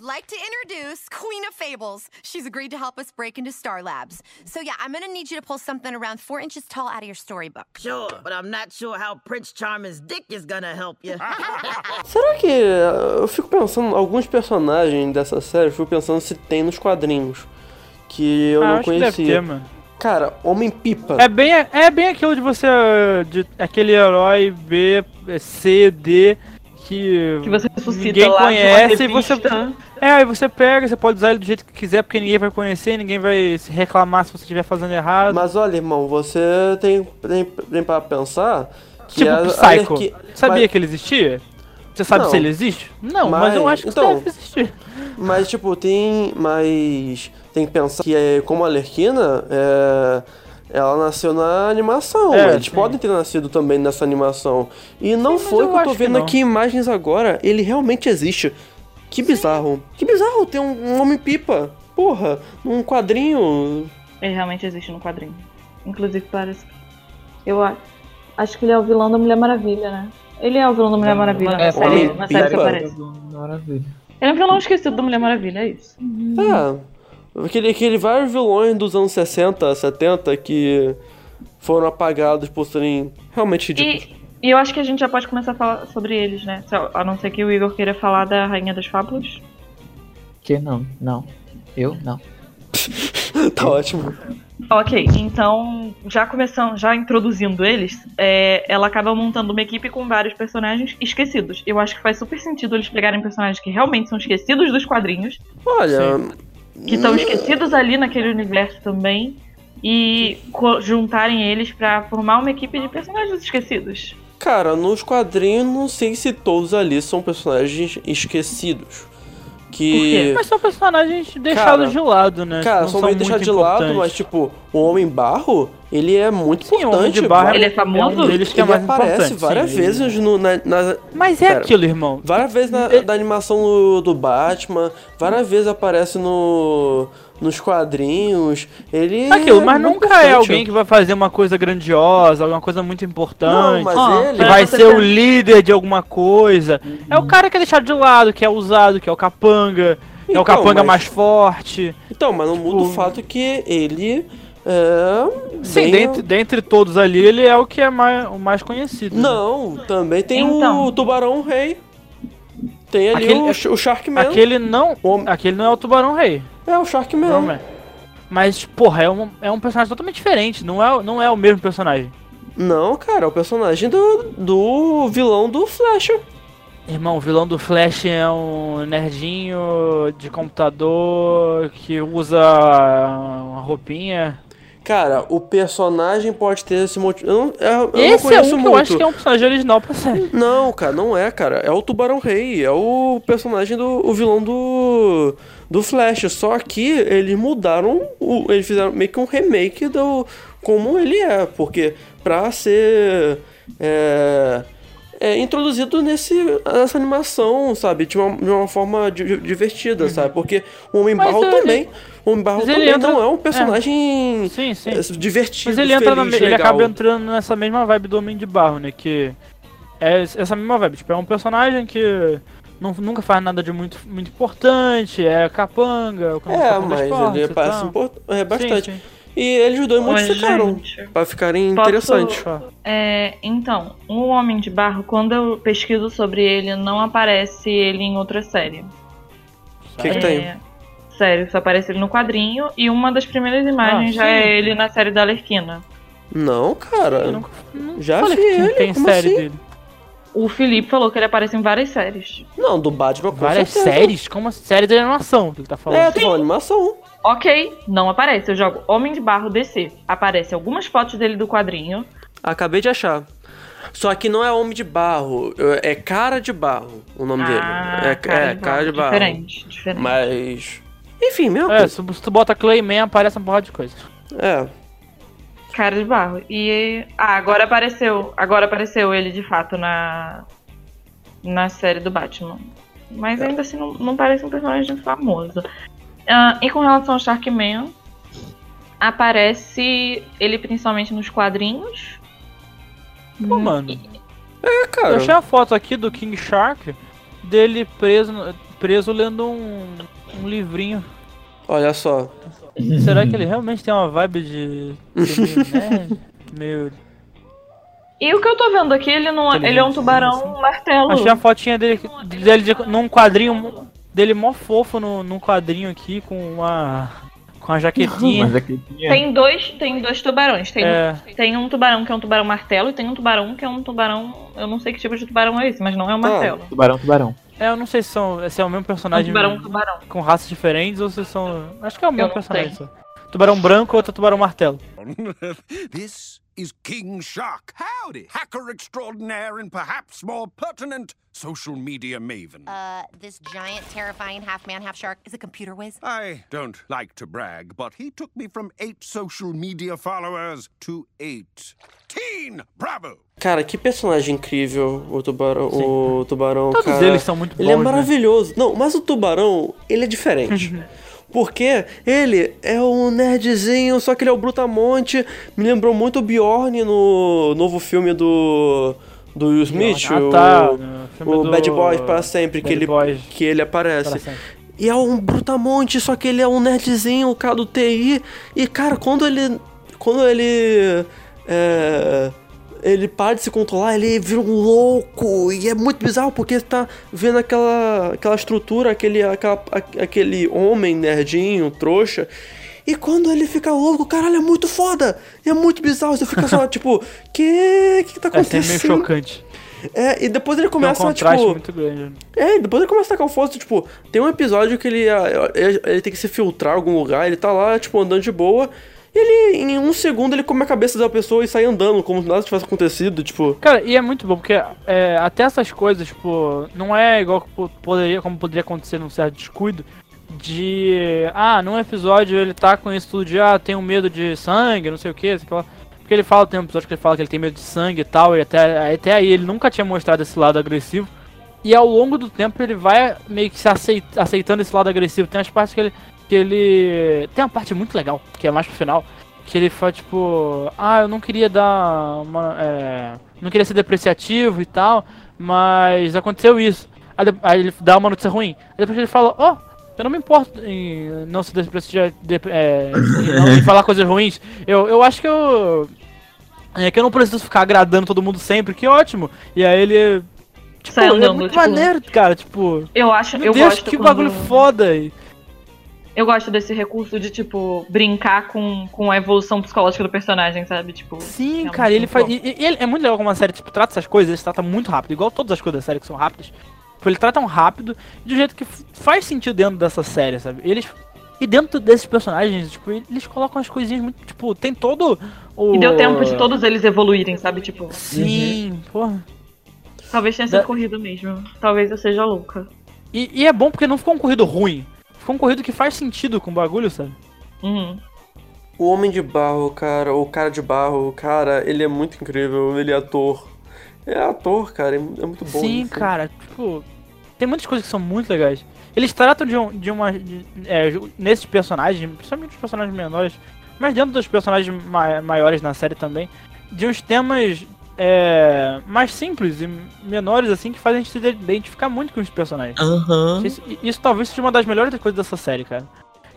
would like to introduce Queen of Fables. She's agreed to help us break into Star Labs. So, yeah, I'm gonna need you to pull something around four inches tall out of your storybook. Sure, but I'm not sure how Prince Charming's dick is gonna help you. Será que. Eu fico pensando, alguns personagens dessa série, eu fico pensando se tem nos quadrinhos. Que eu Ah, não acho que deve conhecia. ter, mano. Cara, Homem-Pipa. É bem, é bem aquilo de você. De, aquele herói B, C, D. Que, Que você ressuscita ninguém conhece e você. É, aí você pega, você pode usar ele do jeito que quiser, porque ninguém vai conhecer, ninguém vai se reclamar se você estiver fazendo errado. Mas olha, irmão, você tem, tem, tem pra pensar que tipo, a, Psycho. Alerqui- Sabia mas, que ele existia? Você sabe Não. se ele existe? Não, mas, Mas- eu acho que então- deve existir. mas, tipo, tem. Mas. Tem que pensar que é, como a Alerquina, é, ela nasceu na animação. É, Eles sim. podem ter nascido também nessa animação. E não Sim, foi que eu tô vendo aqui imagens agora. Ele realmente existe. Que bizarro. Que bizarro ter um, um Homem-Pipa. Porra, num quadrinho. Ele realmente existe no quadrinho. Inclusive, parece. Eu a- acho que ele é o vilão da Mulher Maravilha, né? Ele é o vilão da Mulher Maravilha na É, série, Homem na série que aparece. Maravilha. Ele é um vilão esquecido da Mulher Maravilha, é isso. É. Aquele, aquele vários vilões dos anos 60, 70 que foram apagados por serem realmente ridículos. E, eu acho que a gente já pode começar a falar sobre eles, né? A não ser que o Igor queira falar da Rainha das Fábulas. Que não, não. Eu não. tá ótimo. Ok, então, já começando, já introduzindo eles, é, ela acaba montando uma equipe com vários personagens esquecidos. Eu acho que faz super sentido eles pegarem personagens que realmente são esquecidos dos quadrinhos, Olha. que estão esquecidos ali naquele universo também, e juntarem eles pra formar uma equipe de personagens esquecidos. Cara, nos quadrinhos, não sei se todos ali são personagens esquecidos. Que. Mas são personagens deixados de lado, né? Cara, Não são meio muito deixados de lado, importantes. mas tipo, o Homem Barro, ele é muito Sim, o importante. Homem de Barro Ele é famoso? um deles que é ele mais aparece várias sim, vezes no, na, na- Mas é Pera. aquilo, irmão. várias vezes na, Ele- da animação do, do Batman, várias vezes aparece no nos quadrinhos. Ele Aquilo, é mas muito nunca é alguém que vai fazer uma coisa grandiosa, alguma coisa muito importante. Não, mas Ó, ele que É, vai ser o líder de alguma coisa. É o cara que é deixado de lado, que é usado, que é o capanga. é Então, o capanga mas- mais forte. Então, mas não muda o Tipo- fato que ele é Sim, bem- dentre, dentre todos ali, ele é o que é mais, o mais conhecido. né? Não, também tem Então. o Tubarão Rei. Tem ali Aquele- o, o Sharkman. Aquele não. O Aquele não é o Tubarão Rei. É o Sharkman. Não é. Mas, porra, é um, é um personagem totalmente diferente. Não é, não é o mesmo personagem. Não, cara, é o personagem do, do vilão do Flash. Irmão, o vilão do Flash é um nerdinho de computador que usa uma roupinha. Cara, o personagem pode ter esse motivo. Eu não, eu, eu Esse não é conheço um que muito. eu acho que é um personagem original pra série. Não, cara, não é, cara. É o Tubarão Rei. É o personagem do. O vilão do. Do Flash. Só que eles mudaram. O, eles fizeram meio que um remake do. Como ele é. Porque pra ser. É, é introduzido nesse, nessa animação, sabe? De uma, de uma forma di- divertida, sabe? Porque o Homem Uhum. Mas Barro ele- também. O Homem Barro ele também entra- não é um personagem Sim, sim. é, divertido. Mas ele entra na, feliz, ele legal. acaba entrando nessa mesma vibe do Homem de Barro, né? Que é essa mesma vibe. Tipo, é um personagem que não, nunca faz nada de muito, muito importante, é capanga, o É, capanga mas ele import- é, bastante. Sim, sim. E eles dois Mas, modificaram gente, pra ficarem posso- interessantes. É, então, o Homem de Barro, quando eu pesquiso sobre ele, não aparece ele em outra série. O que, que É, tem? Sério, só aparece ele no quadrinho e uma das primeiras imagens Ah, já é ele na série da Alerquina. Não, cara. Eu nunca, não Já vi ele, tem como série assim? dele. O Felipe falou que ele aparece em várias séries. Não, do Batman com Várias certeza. séries? Como assim? Série de animação que ele tá falando. É, tô falando animação. Ok, não aparece. Eu jogo Homem de Barro DC. Aparece algumas fotos dele do quadrinho. Acabei de achar. Só que não é Homem de Barro, é Cara de Barro o nome ah, dele. É, é, Cara de Barro. Diferente, diferente. Mas. Enfim, mesmo. É, se, tu bota Clayman, aparece uma porrada de coisa. É. Cara de barro. E. Ah, agora apareceu. Agora apareceu ele de fato na. Na série do Batman. Mas ainda assim não, não parece um personagem famoso. Ah, e com relação ao Sharkman, aparece ele principalmente nos quadrinhos. Pô, mano. É, Eu cara. achei a foto aqui do King Shark dele preso, preso lendo um, um livrinho. Olha só. Será que ele realmente tem uma vibe de. ser meio nerd? Meio. E o que eu tô vendo aqui, ele não ele é um tubarão martelo. Achei a fotinha dele, dele de- num quadrinho dele mó fofo no, num quadrinho aqui com uma. com a jaquetinha. Mas aqui tinha. Tem dois, tem dois tubarões. Tem, É. tem um tubarão que é um tubarão martelo e tem um tubarão que é um tubarão. Eu não sei que tipo de tubarão é esse, mas não é um martelo. Tubarão, tubarão. É, eu não sei se, são, se é o mesmo É um personagem tubarão, tubarão. com raças diferentes ou se são. Acho que é o mesmo personagem. Tubarão branco ou outro tubarão martelo. This is King Shark. Howdy. Hacker extraordinaire and perhaps more pertinent social media maven. Uh, this giant, terrifying half man, half shark is a computer whiz. I don't like to brag, but he took me from eight social media followers to eight. Teen Bravo! Cara, que personagem incrível o tubarão, o tubarão, Todos cara. eles são muito Ele é bons, né? maravilhoso. Não, mas o tubarão, ele é diferente. Porque ele é um nerdzinho, só que ele é o Brutamonte. Me lembrou muito o Bjorn no novo filme do do Will Smith, Ah, o, tá, o do Bad Boys para sempre, que ele Boys que ele aparece. E é um brutamonte, só que ele é um nerdzinho, o cara do TI. E, cara, quando ele. Quando ele. É, ele para de se controlar, ele vira um louco. E é muito bizarro, porque você tá vendo aquela, aquela estrutura, aquele, aquela, aquele homem nerdinho, trouxa. E quando ele fica louco, caralho, é muito foda! E é muito bizarro, você fica só, tipo, que. que tá É acontecendo? meio chocante. É, e depois ele um começa, tipo. muito grande. É, e depois ele começa a tacar o foda, tipo, tem um episódio que ele, ele, ele tem que se filtrar em algum lugar, ele tá lá, tipo, andando de boa, ele, em um segundo, ele come a cabeça da pessoa e sai andando, como se nada tivesse acontecido, tipo... Cara, e é muito bom, porque é, até essas coisas, tipo, não é igual poderia, como poderia acontecer num certo descuido, de, ah, num episódio ele tá com isso tudo de, ah, tenho medo de sangue, não sei o que, sei lá. Porque ele fala, tem um episódio que ele fala que ele tem medo de sangue e tal, e até, até aí ele nunca tinha mostrado esse lado agressivo. E ao longo do tempo ele vai meio que se aceit- aceitando esse lado agressivo. Tem as partes que ele, que ele. Tem uma parte muito legal, que é mais pro final. Que ele fala, tipo, ah, eu não queria dar uma. É, não queria ser depreciativo e tal, mas aconteceu isso. Aí, ele dá uma notícia ruim. Aí depois ele fala, ó, eu não me importo em não ser depreciativo, de, é, em falar coisas ruins. Eu, eu acho que eu. É que eu não preciso ficar agradando todo mundo sempre, que ótimo. E aí ele. Tipo, Sai é muito tipo, maneiro, cara, tipo. Eu acho, Meu eu Deus, gosto que quando- bagulho foda. E- Eu gosto desse recurso de, tipo, brincar com, com a evolução psicológica do personagem, sabe? Tipo, Sim, é cara, ele faz. E, e ele é muito legal como a série, tipo, trata essas coisas, ele trata muito rápido, igual todas as coisas da série que são rápidas. Tipo, ele trata um rápido de um jeito que faz sentido dentro dessa série, sabe? Eles. E dentro desses personagens, tipo, eles colocam as coisinhas muito. Tipo, tem todo o. E deu tempo de todos eles evoluírem, sabe? Tipo, Sim, porra. talvez tenha sido Da- corrido mesmo. Talvez eu seja louca. E, e é bom porque não ficou um corrido ruim. Ficou um corrido que faz sentido com o bagulho, sabe? Uhum. O Homem de Barro, cara, o Cara de Barro, cara, ele é muito incrível, ele é ator. É ator, cara, é é muito bom. Sim, isso. cara, tipo, tem muitas coisas que são muito legais. Eles tratam de, um, de uma. de- é, nesses personagens, principalmente os personagens menores, mas dentro dos personagens ma- maiores na série também, de uns temas é, mais simples e menores, assim, que fazem a gente se identificar muito com os personagens. Aham. Isso, isso talvez seja uma das melhores coisas dessa série, cara.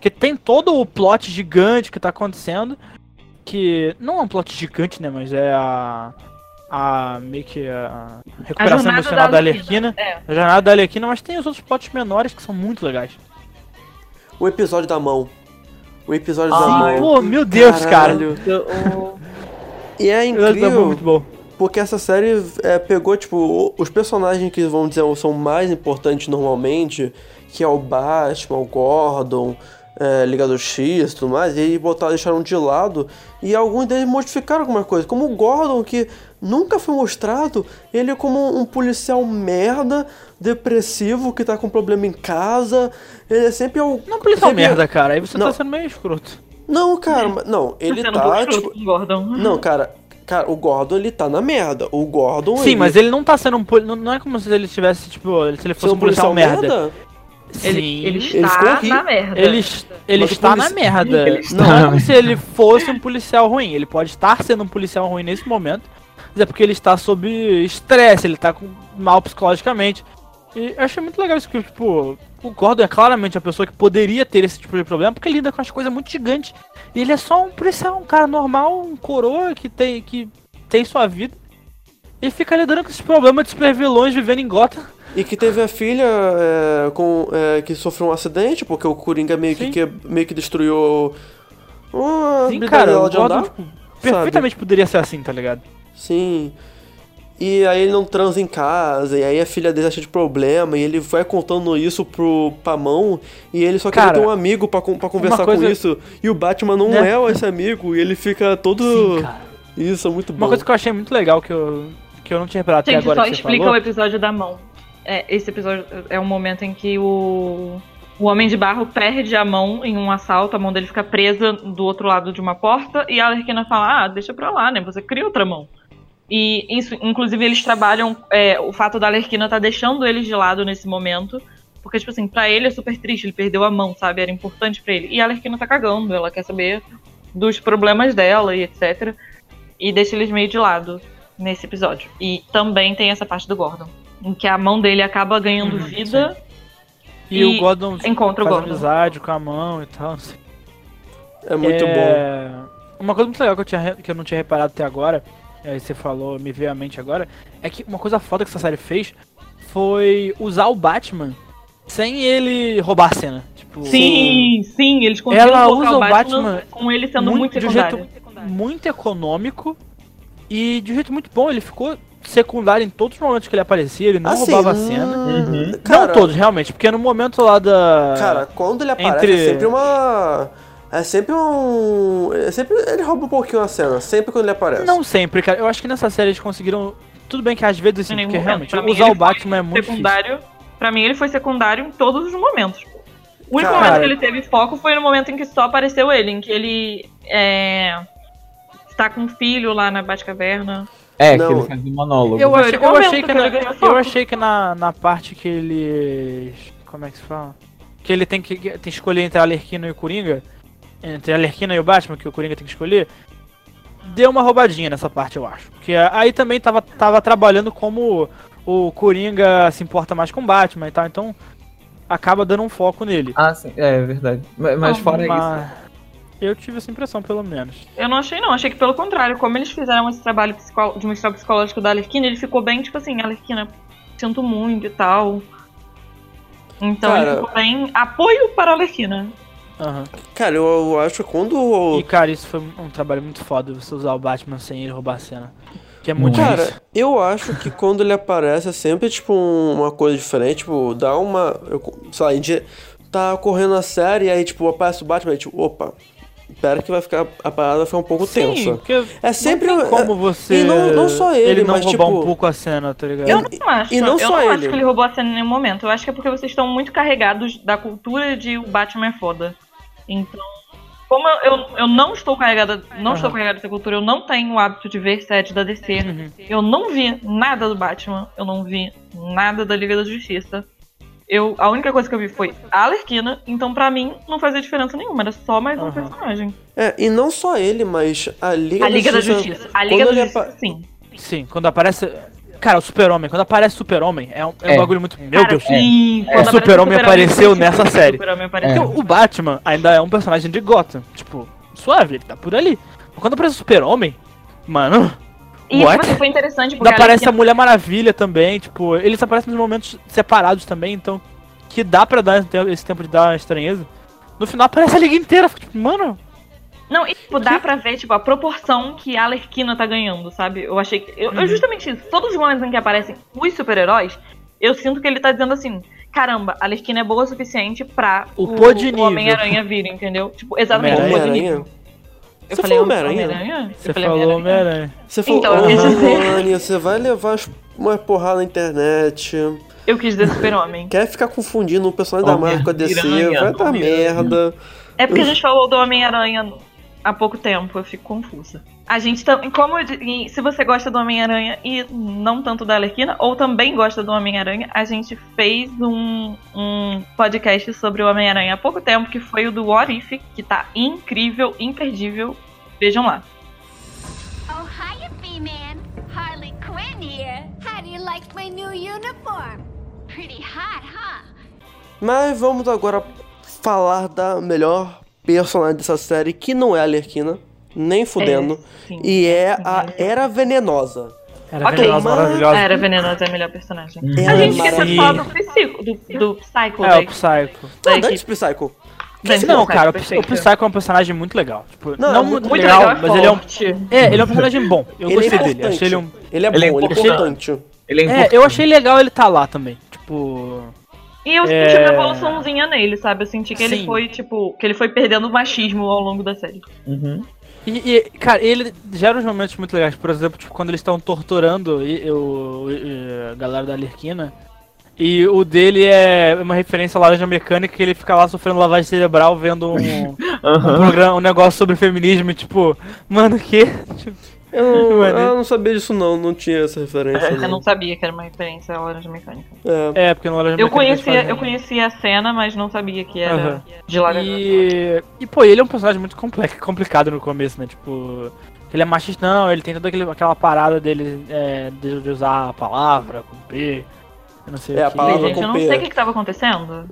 Que tem todo o plot gigante que tá acontecendo. Que não é um plot gigante, né? Mas é a. A. meio que a recuperação jornada emocional da da Arlequina. é. A jornada da Arlequina, mas tem os outros plots menores que são muito legais. O episódio da mão. O episódio da Sim, mão. pô, meu Deus, Caralho. cara. E é O episódio da mão é incrível. muito bom. Porque essa série é, pegou, tipo, os personagens que, vamos dizer, são mais importantes normalmente, que é o Batman, o Gordon, é, Ligador X e tudo mais, e aí botaram, deixaram de lado, e alguns deles modificaram alguma coisa. Como o Gordon, que nunca foi mostrado, ele é como um policial merda, depressivo, que tá com problema em casa, ele é sempre o... Não, policial sempre- merda, cara. Aí você Não. tá sendo meio escroto. Não, cara, não, ele tá, pouco escroto tipo... Gordon. Não, cara, cara, o Gordon, ele tá na merda. O Gordon, Sim, mas ele não tá sendo um poli... não, é como se ele tivesse, tipo, se ele fosse um policial, merda. Ele, Sim. ele está na merda. Ele, ele está na polici- merda. Ele está não na é como se ele fosse um policial ruim. Ele pode estar sendo um policial ruim nesse momento. Mas é porque ele está sob estresse, ele está com, mal psicologicamente. E eu achei muito legal isso que, tipo, o Gordon é claramente a pessoa que poderia ter esse tipo de problema, porque ele lida com as coisas muito gigantes. E ele é só um policial, um cara normal, um coroa que tem, que tem sua vida. E fica lidando com esses problemas de super vilões vivendo em Gotham. E que teve a filha é, com, é, que sofreu um acidente, porque o Coringa meio, que, Sim. que, meio que destruiu Sim, cara, dela o de Gordon, andar. tipo, perfeitamente poderia ser assim, tá ligado? Sim. E aí ele não transa em casa, e aí a filha dele acha de problema, e ele vai contando isso pro Pamão, e ele só quer ter um amigo pra conversar coisa- com isso, e o Batman não Né? é esse amigo, e ele fica todo... Sim. Isso é muito bom. Uma coisa que eu achei muito legal que eu, que eu não tinha reparado até Gente, agora só que você explica falou. o episódio da mão. É, esse episódio é um momento em que o, o Homem de Barro perde a mão em um assalto, a mão dele fica presa do outro lado de uma porta, e a Alerquina fala, ah, deixa pra lá, né, você cria outra mão. E isso, inclusive, eles trabalham é, o fato da Alerquina tá deixando eles de lado nesse momento, porque, tipo assim, pra ele é super triste, ele perdeu a mão, sabe, era importante pra ele. E a Alerquina tá cagando, ela quer saber dos problemas dela e etc. E deixa eles meio de lado nesse episódio. E também tem essa parte do Gordon, em que a mão dele acaba ganhando Uhum, vida E, e o Gordon encontra o faz Gordon. amizade com a mão e tal. É muito bom. É, Uma coisa muito legal que eu, tinha, re- que eu não tinha reparado até agora, é, você falou, me veio à mente agora, é que uma coisa foda que essa série fez foi usar o Batman sem ele roubar a cena. Tipo, Sim, sim, eles conseguiram Ela usa o o Batman, Batman com ele sendo muito, de um secundário. jeito muito econômico e de um jeito muito bom. Ele ficou secundário em todos os momentos que ele aparecia, ele não Assim, roubava a hum, cena. Uhum. Cara, não todos, realmente, porque no momento lá da. Cara, quando ele aparece Entre- é sempre uma. É sempre um. É sempre. Ele rouba um pouquinho a cena, sempre quando ele aparece. Não sempre, cara. Eu acho que nessa série eles conseguiram. Tudo bem que às vezes, sim, porque realmente mim, usar ele o Batman é muito difícil. secundário. Pra mim, ele foi secundário em todos os momentos. O único momento que ele teve foco foi no momento em que só apareceu ele, em que ele é, está com um filho lá na Batcaverna. É, Não. que ele faz um monólogo. Eu, achei, o eu achei que, que na, ele eu achei que na, na parte que eles. Como é que se fala? Que ele tem que, tem que escolher entre a Alerquina e o Coringa. Entre a Alerquina e o Batman, que o Coringa tem que escolher. Deu uma roubadinha nessa parte, eu acho. Porque aí também tava, tava trabalhando como o Coringa se importa mais com o Batman e tal, então acaba dando um foco nele. Ah, sim, é verdade. Mas, mas fora Mas isso. eu tive essa impressão, pelo menos. Eu não achei, não. Achei que pelo contrário, como eles fizeram esse trabalho de mostrar o psicológico da Alerquina, ele ficou bem, tipo assim, Alerquina, sinto muito e tal. Então Cara- ele ficou bem apoio para a Alerquina. Aham. Cara, eu, eu acho que quando. E cara, isso foi um trabalho muito foda, você usar o Batman sem ele roubar a cena. Que é muito Cara, difícil. eu acho que quando ele aparece é sempre, tipo, um- uma coisa diferente, tipo, dá uma. Eu, sei lá, a gente tá correndo a série e aí, tipo, aparece o Batman e tipo, opa, espera que vai ficar. A parada vai ficar um pouco Sim, tensa. porque É sempre. não tem como é- você. E não, não só ele, não mas roubar tipo. um pouco a cena, tá ligado? Eu não acho. e não eu só não acho ele. que ele roubou a cena em nenhum momento. Eu acho que é porque vocês estão muito carregados da cultura de o Batman é foda. Então, como eu, eu, eu não estou carregada, não estou Aham. carregada dessa cultura, eu não tenho o hábito de ver séries da DC. Uhum. Eu não vi nada do Batman, eu não vi nada da Liga da Justiça. Eu, a única coisa que eu vi foi a Alerquina, então pra mim não fazia diferença nenhuma, era só mais um personagem. É, e não só ele, mas a Liga, A Liga da Justiça. Justiça. A Liga quando da Justiça, apa- sim. Sim, quando aparece. Cara, o Super-Homem, quando aparece Super-Homem, é um, é um É. bagulho muito. Meu Cara, Deus. sim, O quando apareceu Super-Homem apareceu foi tipo, nessa o série. Super-Homem apareceu. Porque o Batman ainda é um personagem de Gotham. Tipo, suave, ele tá por ali. Mas quando aparece o Super-Homem, mano. E What? tipo foi interessante porque aparece a Mulher Maravilha também, tipo, eles aparecem nos momentos separados também, então. Que dá pra dar esse tempo- esse tempo de dar uma estranheza. No final aparece a liga inteira, fica tipo, mano. Não, e tipo, dá pra ver, tipo, a proporção que a Alerquina tá ganhando, sabe? Eu achei que. Eu, Uhum. eu justamente isso. Todos os momentos em que aparecem os super-heróis, eu sinto que ele tá dizendo assim: caramba, a Alerquina é boa o suficiente pra O de nível. Homem-Aranha vir, entendeu? Tipo, exatamente, o Homem-Aranha? Eu Você falei falou Homem-Aranha? Homem-Aranha? Eu Você falei falou Homem-Aranha. Homem-Aranha. Você falou, Então, quis dizer- Rony, você vai levar as- uma porrada na internet. Eu quis dizer super-homem. Quer ficar confundindo um personagem da Marvel com a DC, Homem-Aranha, vai dar Homem-Aranha. merda. É porque a gente falou do Homem-Aranha há pouco tempo, eu fico confusa. A gente também, como e se você gosta do Homem-Aranha e não tanto da Alerquina, ou também gosta do Homem-Aranha, a gente fez um, um podcast sobre o Homem-Aranha há pouco tempo, que foi o do What If, que tá incrível, imperdível. Vejam lá. Oh, hiya, B-Man. Harley Quinn here. How do you like my new uniform? Pretty hot, huh? Mas vamos agora falar da melhor personagem dessa série, que não é a Alerquina, nem fudendo, É, e é a Era Venenosa. Era Ok, venenosa, maravilhosa. A Era Venenosa é a melhor personagem. Ela A é gente esqueceu de falar do Psycho, do, do Psycho É, o Psycho. Não, equipe. Dante Psycho. Dante Não, cara, o, Psycho é um personagem muito legal. Tipo, Não, não, é muito, Muito legal, legal, é mas ele é um. É, ele é um personagem bom. Eu ele é gostei importante. dele. Achei ele um. Ele é bom, Ele é ele é importante. Ele é É, importante. eu achei legal ele tá lá também. Tipo. E eu É. senti uma evoluçãozinha nele, sabe? Eu senti que ele Sim. foi, tipo, que ele foi perdendo o machismo ao longo da série. Uhum. E, e, cara, ele gera uns momentos muito legais. Por exemplo, tipo, quando eles estão torturando e- o, e- a galera da Alerquina. E o dele é uma referência à laranja mecânica que ele fica lá sofrendo lavagem cerebral vendo um, um programa, um negócio sobre feminismo e tipo, mano, que? Tipo, Eu não, Maneiro. eu não sabia disso não, não tinha essa referência. Eu não. não sabia que era uma referência à laranja mecânica. É. É, porque no laranja Eu mecânica conhecia, fazem- eu conhecia a cena, mas não sabia que era Aham. de laranja. E, e pô, ele é um personagem muito complexo, complicado no começo, né? Tipo, ele é machista, não, ele tem toda aquela parada dele é, de, usar a palavra com P. Eu não sei É, o a que. palavra Gente, eu não com P. sei o que, que tava acontecendo.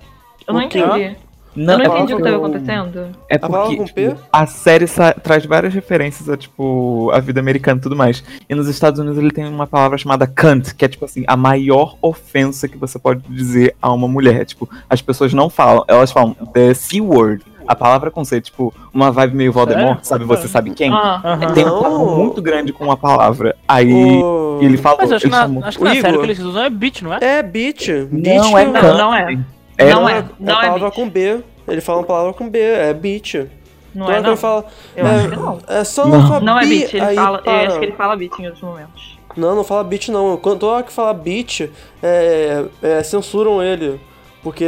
Eu O não quê? entendi. Não, eu não é entendi o que porque tava o- acontecendo. É porque tipo, a série traz várias referências a, tipo, a vida americana e tudo mais. E nos Estados Unidos ele tem uma palavra chamada cunt, que é, tipo assim, a maior ofensa que você pode dizer a uma mulher. Tipo, as pessoas não falam, elas falam the C-word. A palavra com C, tipo, uma vibe meio Voldemort, Sério? sabe? Você sabe quem? Ah. Tem um Não. papo muito grande com uma palavra. Aí O- ele falou, Mas eu acho que na, acho que O na série que eles usam é beat, não é? É beat Não, é que- Não, cunt. não é. É, Não é, é. é Não é palavra beat. com B. Ele fala uma palavra com B, é beat. Não Toda é, não. ele fala. Eu é, acho que não. É só Não. fala Não é bi, beat, ele aí fala, eu para. acho que ele fala beat em outros momentos. Não, não fala beat não. Quando toda hora que fala beat, é, é, censuram ele. Porque,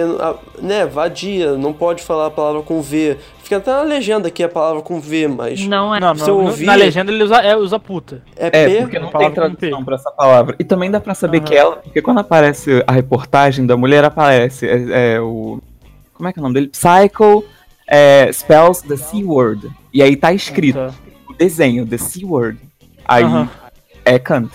né, vadia, não pode falar a palavra com V. Fica até na legenda aqui a palavra com V, mas Não é. Não, Se não, ouvir- na legenda ele usa, é, usa puta. é, É, P. porque não tem tradução pra essa palavra. E também dá pra saber Aham. que ela. Porque quando aparece a reportagem da mulher, aparece é, é, o. Como é que é o nome dele? Psycho é, spells the C-word. E aí tá escrito Tá. o desenho, the C-word. Aí Aham. é canto.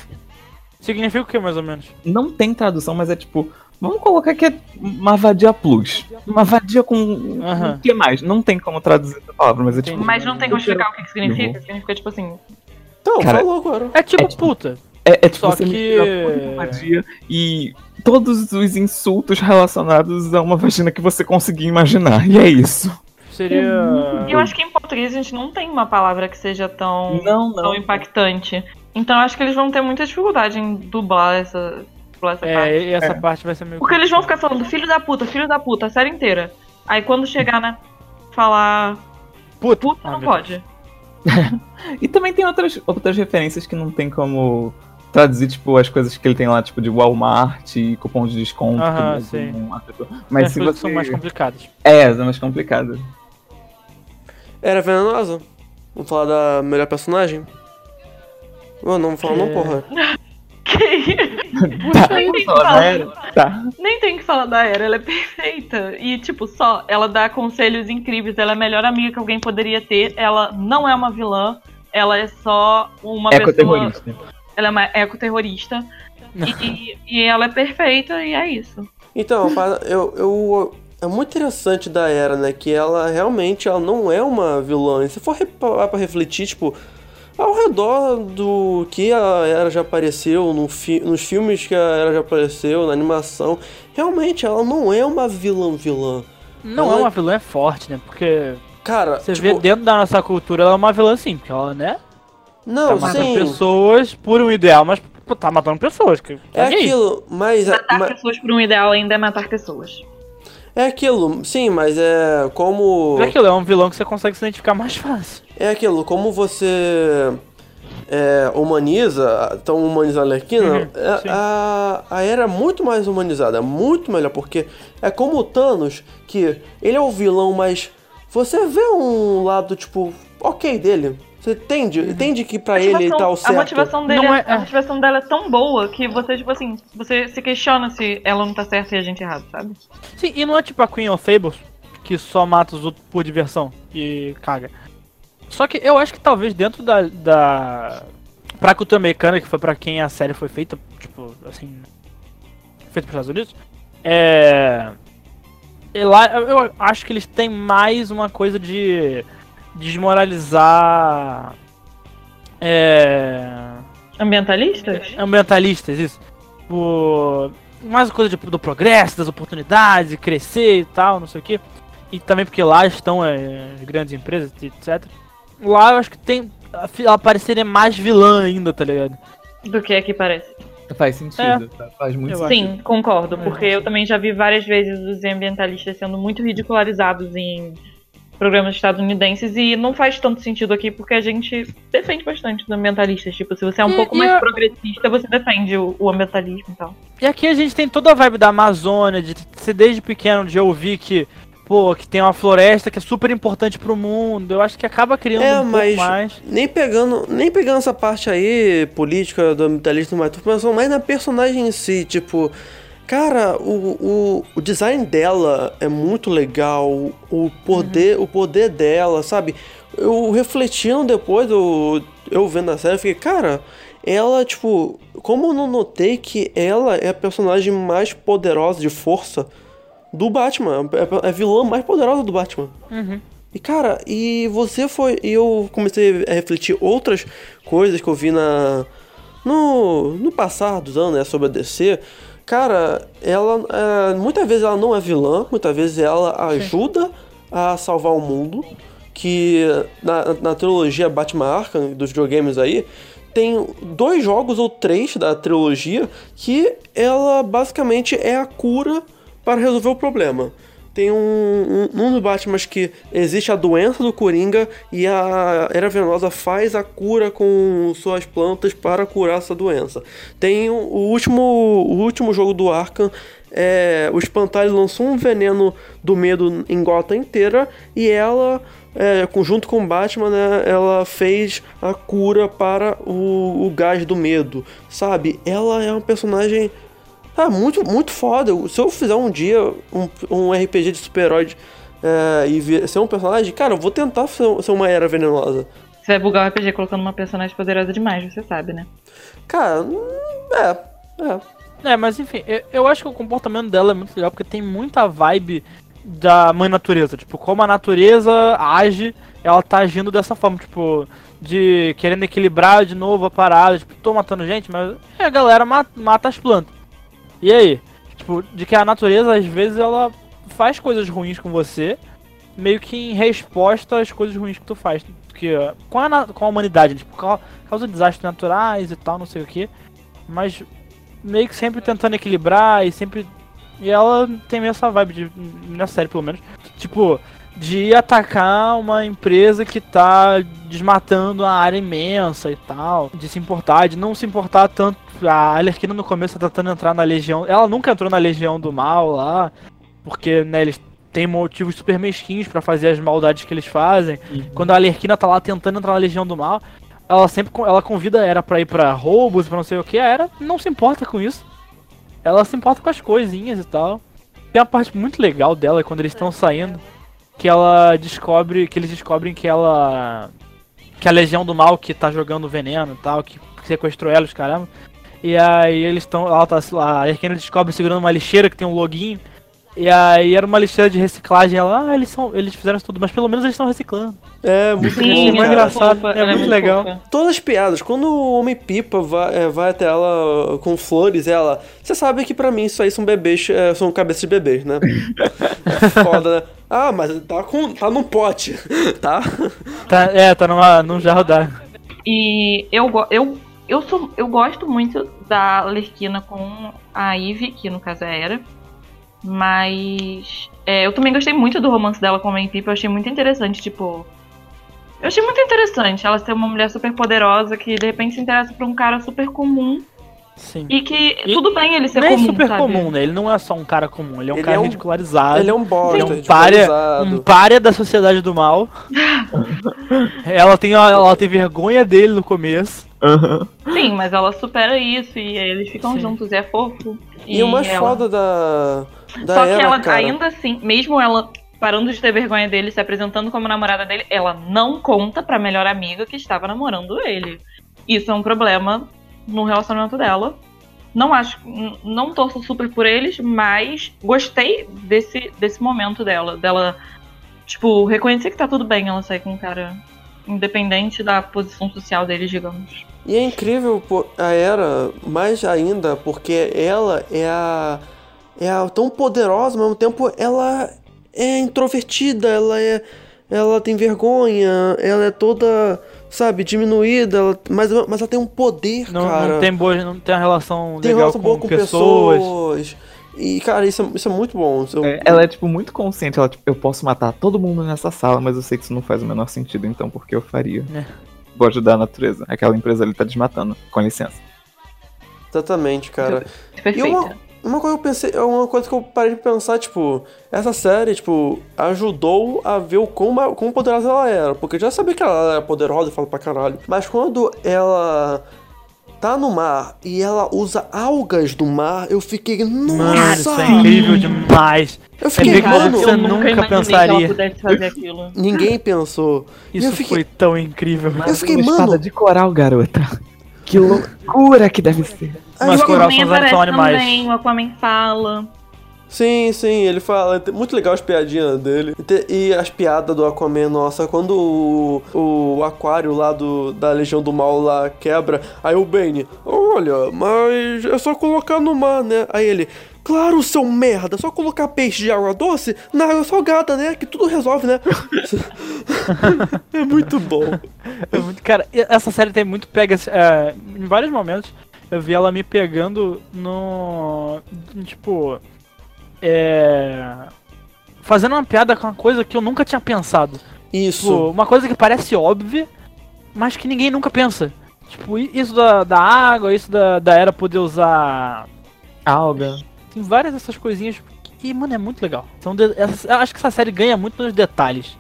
Significa o que, mais ou menos? Não tem tradução, mas é tipo. Vamos colocar que é uma vadia plus. Uma vadia com. Aham. O que mais? Não tem como traduzir essa palavra, mas é tipo. Mas não tem como explicar o que, que significa. Significa tipo assim. Então, Cara, falou agora. É tipo É tipo- puta. É, é tipo Só você que- vadia e todos os insultos relacionados a uma vagina que você conseguir imaginar. E é isso. Seria. E eu acho que em português a gente não tem uma palavra que seja tão, Não, tão não. impactante. Então eu acho que eles vão ter muita dificuldade em dublar essa, dublar essa parte. É, e essa É. parte vai ser meio. Porque eles vão ficar falando filho da puta, filho da puta, a série inteira. Aí quando chegar, né, falar Puta, puta, Ah, não pode. E também tem outras, outras referências que não tem como traduzir, tipo, as coisas que ele tem lá, tipo, de Walmart e cupom de desconto. Aham, mas sim. não. Mas Mas se coisas você... são mais complicadas. É, é mais complicado. Era venenosa. Vamos falar da melhor personagem? Não, não vamos falar não, É. porra. Tá, nem tem falar. Tá. Nem tem que falar da Era, ela é perfeita. E, tipo, só, ela dá conselhos incríveis, ela é a melhor amiga que alguém poderia ter. Ela não é uma vilã, ela é só uma pessoa. Ecoterrorista. Ela é uma ecoterrorista. E, e ela é perfeita e é isso. Então, para- eu, eu, é muito interessante da Era, né? Que ela realmente ela não é uma vilã. E se for pra refletir, tipo, ao redor do que a Era já apareceu, no fi, nos filmes que a Era já apareceu, na animação, realmente ela não é uma vilã vilã. Não Ela- é uma vilã, é forte, né? Porque Cara, você tipo, vê dentro da nossa cultura, ela é uma vilã sim, porque ela, né? não, tá matando sim, pessoas por um ideal, mas tá matando pessoas. Que, é que isso? aquilo, mas, Matar mas pessoas por um ideal ainda é matar pessoas. é aquilo, sim, mas é como É aquilo, é um vilão que você consegue se identificar mais fácil. É aquilo, como você é, humaniza, tão humanizando a Arlequina, Uhum, é- a, a Era é muito mais humanizada, é muito melhor, porque é como o Thanos, que ele é o vilão, mas você vê um lado, tipo, ok dele. Você entende, entende que pra ele tá o a certo. motivação dele Não é, é- a motivação dela é tão boa que você, tipo assim, você se questiona se ela não tá certa e a gente errado, sabe? Sim, e não é tipo a Queen of Fables, que só mata os outros por diversão e caga. Só que eu acho que talvez dentro da. da... Pra cultura americana, que foi pra quem a série foi feita, tipo, assim. Feita pros Estados Unidos. É. e lá, eu acho que eles têm mais uma coisa de desmoralizar. É. Ambientalistas? ambientalistas, isso. Por mais coisa de- do progresso, das oportunidades, de crescer e tal, não sei o que. E também porque lá estão é, as grandes empresas, etc. Lá eu acho que tem. Ela pareceria mais vilã ainda, tá ligado? Do que aqui parece. Faz sentido, tá? faz muito Eu sentido. Sim, concordo, É, porque eu também já vi várias vezes os ambientalistas sendo muito ridicularizados em programas estadunidenses e não faz tanto sentido aqui porque a gente defende bastante os ambientalistas. Tipo, se você é um E- pouco e mais a- progressista, você defende o, o ambientalismo e tal. E aqui a gente tem toda a vibe da Amazônia, de ser desde pequeno, de ouvir que, pô, que tem uma floresta que é super importante pro mundo. Eu acho que acaba criando É, um mas pouco mais. nem pegando, nem pegando essa parte aí, política do ambientalismo, mas tô pensando mais na personagem em si, tipo, cara, o, o, o design dela é muito legal, o poder, o poder dela, sabe? Eu refletindo depois, eu, eu vendo a série, eu fiquei, cara, ela, tipo, como eu não notei que ela é a personagem mais poderosa de força do Batman, é a- é vilã mais poderosa do Batman. Uhum. E cara, e você foi. E eu comecei a refletir outras coisas que eu vi na. No, no passar dos anos, né, sobre a DC. Cara, ela. é, muitas vezes ela não é vilã, muitas vezes ela ajuda a salvar o mundo. Que na, na trilogia Batman Arkham, dos videogames aí, tem dois jogos ou três da trilogia que ela basicamente é a cura para resolver o problema. Tem um, um, um dos Batman que existe a doença do Coringa e a Era Venenosa faz a cura com suas plantas para curar essa doença. Tem o, último, o último jogo do Arkham, é, o Espantalho lançou um veneno do medo em Gotham inteira e ela, é, junto com Batman, né, ela fez a cura para o, o gás do medo, sabe? Ela é uma personagem ah, muito, muito foda. Se eu fizer um dia um, um RPG de super-herói é, e vir- ser um personagem, cara, eu vou tentar ser, ser uma era venenosa. Você vai bugar o RPG colocando uma personagem poderosa demais, você sabe, né? Cara, hum, é, é. É, mas enfim, eu, eu acho que o comportamento dela é muito legal porque tem muita vibe da mãe natureza. Tipo, como a natureza age, ela tá agindo dessa forma, tipo, de querendo equilibrar de novo a parada. Tipo, tô matando gente, mas a galera mata, mata as plantas. E aí? Tipo, de que a natureza às vezes ela faz coisas ruins com você, meio que em resposta às coisas ruins que tu faz. Porque, ó, com, a, com a humanidade, tipo, ca- causa desastres naturais e tal, não sei o que. Mas meio que sempre tentando equilibrar e sempre. E ela tem meio essa vibe de. Nessa série, pelo menos. Tipo, de atacar uma empresa que tá desmatando uma área imensa e tal. De se importar, de não se importar tanto. A Alerquina no começo tá tentando entrar na Legião. Ela nunca entrou na Legião do Mal lá. Porque, né, eles têm motivos super mesquinhos pra fazer as maldades que eles fazem. Quando a Alerquina tá lá tentando entrar na Legião do Mal, ela sempre ela convida a Era pra ir pra roubos, pra não sei o que. A Era não se importa com isso. Ela se importa com as coisinhas e tal. Tem uma parte muito legal dela quando eles estão saindo, que ela descobre, que eles descobrem que ela que a Legião do Mal que tá jogando veneno e tal, que sequestrou ela, os caramba. E aí eles estão, ela tá, a Arcana descobre segurando uma lixeira que tem um loginho. E aí era uma lixeira de reciclagem, ela, ah, eles são, eles fizeram isso tudo, mas pelo menos eles estão reciclando. É, muito Sim, bom, é muito engraçado, fofa, é ela muito legal. fofa. Todas as piadas, quando o Homem-Pipa vai, é, vai até ela com flores, ela. Você sabe que pra mim isso aí são bebês, é, são cabeças de bebês, né? Foda, né? Ah, mas tá, com, tá num pote, tá? Tá, é, tá numa, num jarro d'água. E eu, eu, eu, sou, eu gosto muito da Lerquina com a Ivy, que no caso é a Era. Mas é, eu também gostei muito do romance dela com a Main. Eu achei muito interessante, tipo. Eu achei muito interessante ela ser uma mulher super poderosa que de repente se interessa por um cara super comum. Sim. E que E tudo bem ele ser Não é comum, super sabe? comum, né? Ele não é só um cara comum, ele é um Ele cara é um- ridicularizado. Ele é um bosta, Ele é um párea, um párea da sociedade do mal. ela, tem, ela tem vergonha dele no começo. Aham. Sim, mas ela supera isso e aí eles ficam Sim. juntos e é fofo. E, o mais ela- foda da. Da Só que ela, cara. ainda assim, mesmo ela parando de ter vergonha dele, se apresentando como namorada dele, ela não conta pra melhor amiga que estava namorando ele. Isso é um problema no relacionamento dela. Não acho, não torço super por eles, mas gostei desse, desse momento dela, dela, tipo, reconhecer que tá tudo bem ela sair com um cara independente da posição social deles, digamos. E é incrível a Era, mais ainda, porque ela é a. É tão poderosa, ao mesmo tempo ela é introvertida, ela é. Ela tem vergonha, ela é toda, sabe, diminuída, ela- mas, mas ela tem um poder, Não, cara. não tem boa, não tem uma relação Tem legal relação com, boa com pessoas. pessoas. E, cara, isso é, isso é muito bom. Isso- É, ela é, tipo, muito consciente. Ela, tipo, eu posso matar todo mundo nessa sala, mas eu sei que isso não faz o menor sentido, então por que eu faria? É. Vou ajudar a natureza. Aquela empresa ali tá desmatando. Com licença. Exatamente, cara. E Perfeita. uma, uma coisa que eu pensei, é uma coisa que eu parei de pensar, tipo, essa série, tipo, ajudou a ver o quão, quão poderosa ela era. Porque eu já sabia que ela era poderosa e fala pra caralho. Mas quando ela tá no mar e ela usa algas do mar, eu fiquei, Mano, isso nossa! é incrível demais. Eu É fiquei, bem mano, você eu nunca nunca pensaria. ela pudesse fazer aquilo. ninguém pensou. Isso eu fiquei, foi tão incrível. eu fiquei, mano, espada de coral, garota. Que loucura que deve ser. Mas o Aquaman aparece são animais. também, o Aquaman fala. Sim, sim, ele fala. Muito legal as piadinhas dele. E E as piadas do Aquaman, nossa, quando o, o aquário lá do, da Legião do Mal lá quebra, aí o Bane, olha, mas é só colocar no mar, né? Aí ele, claro, seu merda, é só colocar peixe de água doce na água salgada, né? Que tudo resolve, né? é muito bom. É muito- cara, essa série tem muito pega. é, em vários momentos eu vi ela me pegando no. Tipo. É. Fazendo uma piada com uma coisa que eu nunca tinha pensado. Isso. Tipo, uma coisa que parece óbvia, mas que ninguém nunca pensa. Tipo, isso da, da água, isso da, da era poder usar. Alga. Tem várias dessas coisinhas que, mano, é muito legal. São de- essa- eu acho que essa série ganha muito nos detalhes.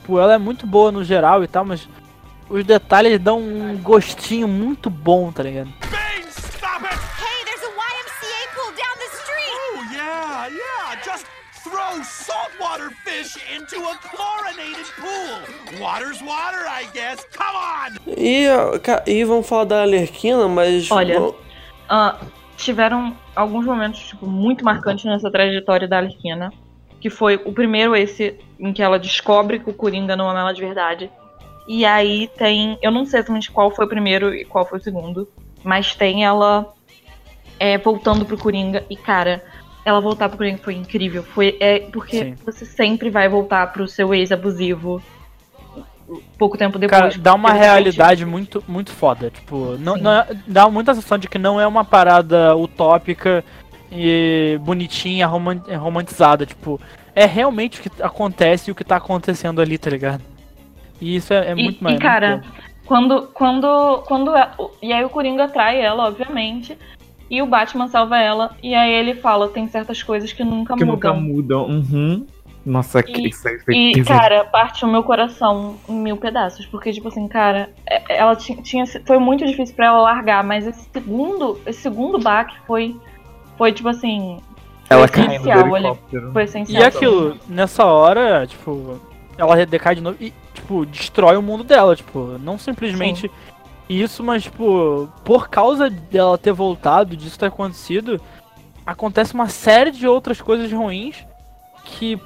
Tipo, ela é muito boa no geral e tal, mas os detalhes dão um gostinho muito bom, tá ligado? Bane, stop it! Hey, there's a YMCA pool down the street. Oh, yeah, yeah. Just throw saltwater fish into a chlorinated pool. Water's water, I guess. Come on! E, e vamos falar da Alerquina, mas. Olha. não- Ah, tiveram alguns momentos tipo, muito marcantes nessa trajetória da Arlequina. Que foi o primeiro esse em que ela descobre que o Coringa não ama ela de verdade. E aí tem. Eu não sei exatamente qual foi o primeiro e qual foi o segundo. Mas tem ela é, voltando pro Coringa. E, cara, ela voltar pro Coringa foi incrível. Foi, é, porque Sim. você sempre vai voltar pro seu ex abusivo pouco tempo depois. Cara, dá uma realidade muito, muito foda. Tipo, não, não é- dá muita sensação de que não é uma parada utópica e bonitinha, roman- romantizada. Tipo, é realmente o que acontece e o que tá acontecendo ali, tá ligado? E isso é, é E- muito e, mais. cara, Quando, quando, quando é- e aí o Coringa atrai ela, obviamente, e o Batman salva ela, e aí ele fala, tem certas coisas que nunca Que nunca mudam. mudam. Uhum. Nossa, que E- isso aí foi E, pesado. cara, partiu meu coração em mil pedaços. Porque, tipo assim, cara, é- ela ti- tinha. Foi muito difícil pra ela largar, mas esse segundo. Esse segundo baque foi. Foi, tipo assim. Foi Ela do essencial helicóptero. Foi E essencial. aquilo, nessa hora, tipo, ela decai de novo e, tipo, destrói o mundo dela, tipo, não simplesmente isso, mas, tipo, por causa dela ter voltado, disso ter acontecido, acontece uma série de outras coisas ruins que,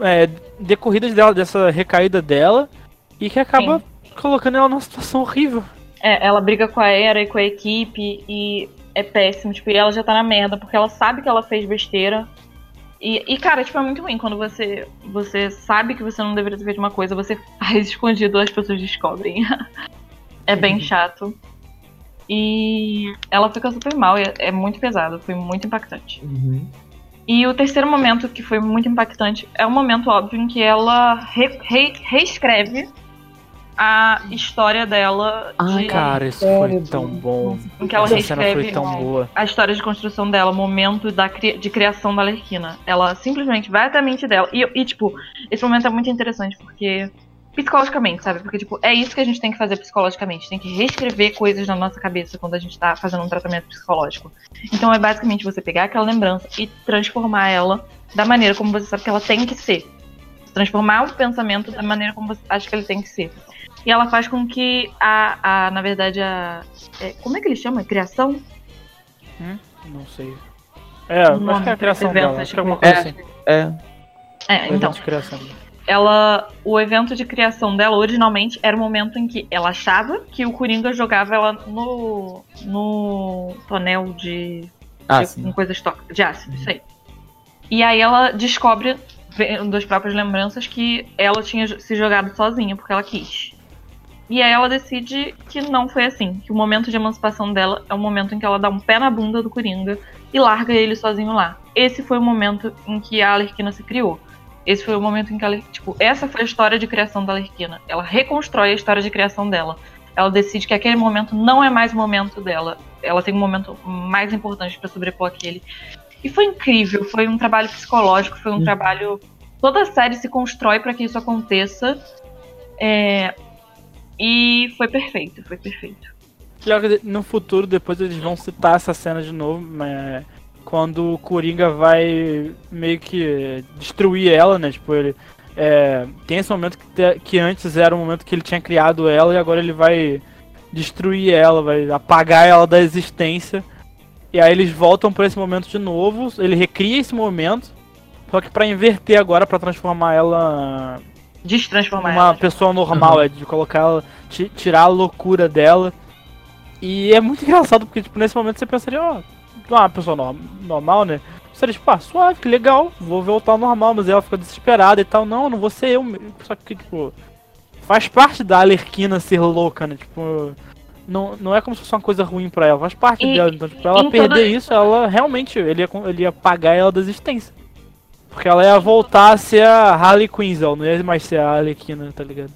é, decorridas dela, dessa recaída dela, e que acaba colocando ela numa situação horrível. É, ela briga com a Era e com a equipe e é péssimo. Tipo, e ela já tá na merda, porque ela sabe que ela fez besteira. E, e, cara, tipo, é muito ruim quando você, você sabe que você não deveria ter feito uma coisa, você faz escondido as pessoas descobrem. é bem chato. E ela fica super mal, e é, é muito pesado, foi muito impactante. Uhum. E o terceiro momento que foi muito impactante é o momento óbvio em que ela re- re- reescreve a história dela de, Cara, isso foi tão bom. em que ela Essa cena foi reescreve tão boa. a história de construção dela, o momento da de criação da Lerquina. Ela simplesmente vai até a mente dela. E, e, tipo, esse momento é muito interessante porque. Psicologicamente, sabe? Porque, tipo, é isso que a gente tem que fazer psicologicamente. Tem que reescrever coisas na nossa cabeça quando a gente tá fazendo um tratamento psicológico. Então é basicamente você pegar aquela lembrança e transformar ela da maneira como você sabe que ela tem que ser. Transformar o pensamento da maneira como você acha que ele tem que ser. E ela faz com que a, a na verdade, a. é, como é que ele chama? Criação? Não sei. É, acho que é a criação dela, é acho que é alguma tipo- coisa assim. É. É, então. criação. Ela o evento de criação dela originalmente era o momento em que ela achava que o Coringa jogava ela no no tonel de, Ah, de com coisas tóxicas, de ácido, isso aí. E aí ela descobre vendo das próprias lembranças que ela tinha se jogado sozinha porque ela quis. E aí ela decide que não foi assim, que o momento de emancipação dela é o momento em que ela dá um pé na bunda do Coringa e larga ele sozinho lá. Esse foi o momento em que a Alerquina se criou. Esse foi o momento em que ela, tipo, essa foi a história de criação da Alerquina. Ela reconstrói a história de criação dela. Ela decide que aquele momento não é mais o momento dela. Ela tem um momento mais importante para sobrepor aquele. E foi incrível, foi um trabalho psicológico, foi um trabalho. Toda a série se constrói para que isso aconteça. É, E foi perfeito, foi perfeito. Que no futuro, depois eles vão citar essa cena de novo, mas quando o Coringa vai meio que destruir ela, né? Tipo, ele. é, tem esse momento que, te- que antes era o momento que ele tinha criado ela e agora ele vai destruir ela, vai apagar ela da existência. E aí eles voltam pra esse momento de novo, ele recria esse momento, só que pra inverter agora, pra transformar ela Destransformar uma ela. pessoa normal, é de colocar ela, ti- tirar a loucura dela. E é muito engraçado, porque tipo, nesse momento você pensaria, ó, uma pessoa no- normal, né? Seria tipo, ah, suave, que legal, vou voltar ao normal, mas ela fica desesperada e tal. Não, não vou ser eu mesmo. Só que, tipo, faz parte da Alerquina ser louca, né? Tipo, não, não é como se fosse uma coisa ruim pra ela, faz parte E- dela. Então, tipo, pra ela perder isso, ela realmente, ele ia, ele ia apagar ela da existência. Porque ela ia voltar a ser a Harley Quinn, ela não ia mais ser a Alerquina, tá ligado?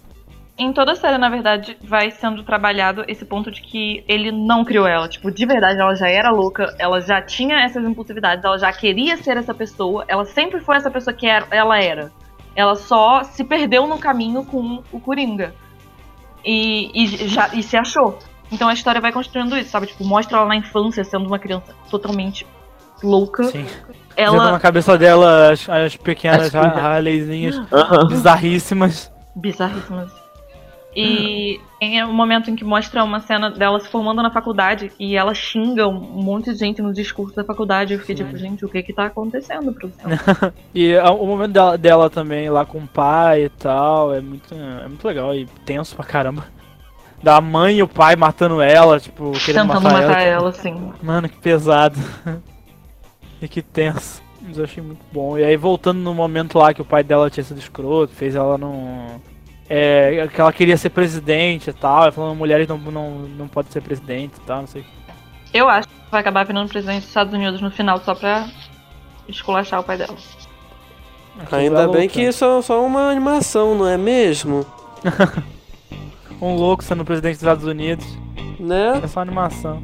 Em toda a série, na verdade, vai sendo trabalhado esse ponto de que ele não criou ela. Tipo, de verdade, ela já era louca, ela já tinha essas impulsividades, ela já queria ser essa pessoa, ela sempre foi essa pessoa que era- ela era. Ela só se perdeu no caminho com o Coringa. E, e, já, e se achou. Então a história vai construindo isso, sabe? Tipo, mostra ela na infância sendo uma criança totalmente louca. Sim. Jogando na Ela. cabeça dela as, as pequenas As. Harleyzinhas Aham. bizarríssimas. bizarríssimas. E é um momento em que mostra uma cena dela se formando na faculdade e ela xinga um monte de gente no discurso da faculdade. Eu fiquei tipo, gente, o que que tá acontecendo, produção? E a- o momento dela, dela também lá com o pai e tal, é muito, é muito legal e tenso pra caramba. Da mãe e o pai matando ela, tipo, querendo Tentando matar, matar ela. ela, assim. Mano, que pesado. e que tenso. Mas eu achei muito bom. E aí voltando no momento lá que o pai dela tinha sido escroto, fez ela não. É, que ela queria ser presidente e tal, ela falando mulheres não, não, não podem ser presidente e tal, não sei. Eu acho que vai acabar virando presidente dos Estados Unidos no final só pra esculachar o pai dela. Ainda bem que isso é só uma animação, não é mesmo? Um louco sendo presidente dos Estados Unidos. Né? É só animação.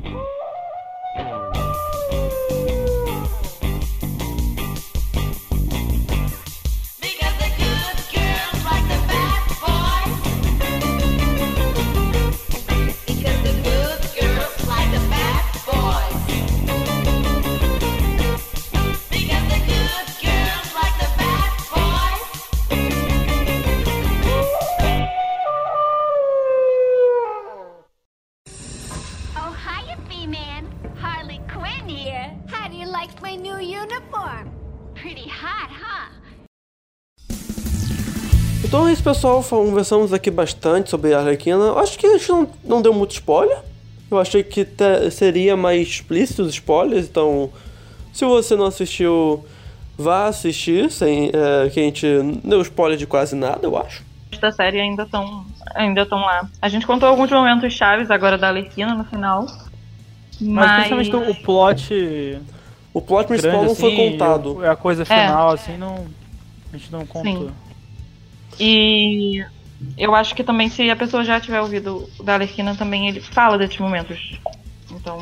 Pessoal. Conversamos aqui bastante sobre a Arlequina. Eu Acho que a gente não, não deu muito spoiler. Eu achei que te- seria mais explícito os spoilers. Então, se você não assistiu, vá assistir. Sem, é, que a gente não deu spoiler de quase nada, eu acho. Da série ainda estão ainda tão lá. A gente contou alguns momentos chaves agora da Alerquina no final. Mas, Mas, principalmente o plot O plot principal grande, não foi assim, contado. A coisa final, assim, não. A gente não contou. E eu acho que também se a pessoa já tiver ouvido da Alerquina também ele fala desses momentos. Então,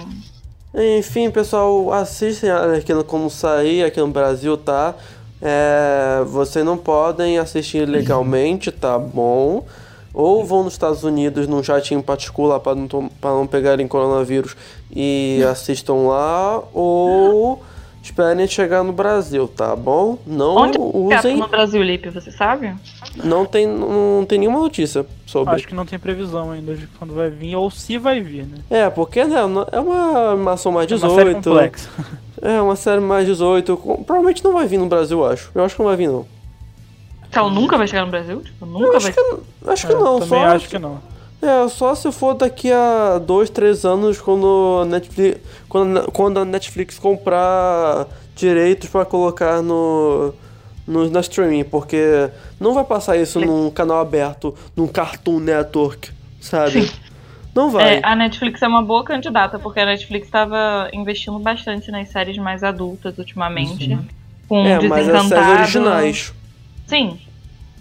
Enfim, pessoal, assistem a Arlequina como sair aqui no Brasil, tá? É, vocês não podem assistir legalmente, tá bom? Ou vão nos Estados Unidos num jatinho particular para não, não pegarem coronavírus e assistam lá, ou esperem chegar no Brasil, tá bom? Não onde é usem, no Brasil, Lipe, você sabe? não tem, não tem nenhuma notícia sobre. Acho que não tem previsão ainda de quando vai vir, ou se vai vir, né? É, porque né, é uma animação mais É 18. uma série complexa. É, uma série mais 18. com- Provavelmente não vai vir no Brasil, eu acho. Eu acho que não vai vir, não. Que ela nunca vai chegar no Brasil? Tipo, Eu nunca acho vai. que, eu acho que É, não, também só. acho que não. É, só se for daqui a dois, três anos quando a Netflix, quando, quando a Netflix comprar direitos pra colocar no, no na streaming, porque não vai passar isso num canal aberto, num Cartoon Network, sabe? Não vai. É, a Netflix é uma boa candidata, porque a Netflix estava investindo bastante nas séries mais adultas ultimamente. Com É, mas as séries originais. Sim.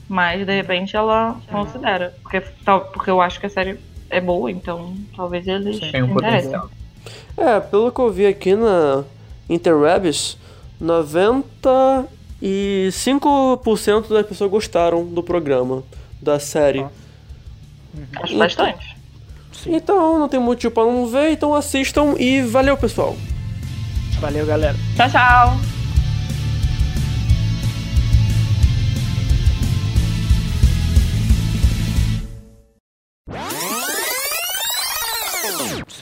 Mas de repente ela considera. Porque, tal- porque eu acho que a série é boa, então talvez eles Tem um potencial. É, pelo que eu vi aqui na Interwebs, 95% das pessoas gostaram do programa, da série. Acho bastante. Então, não tem motivo pra não ver, então assistam e valeu, pessoal. Valeu, galera. Tchau, tchau.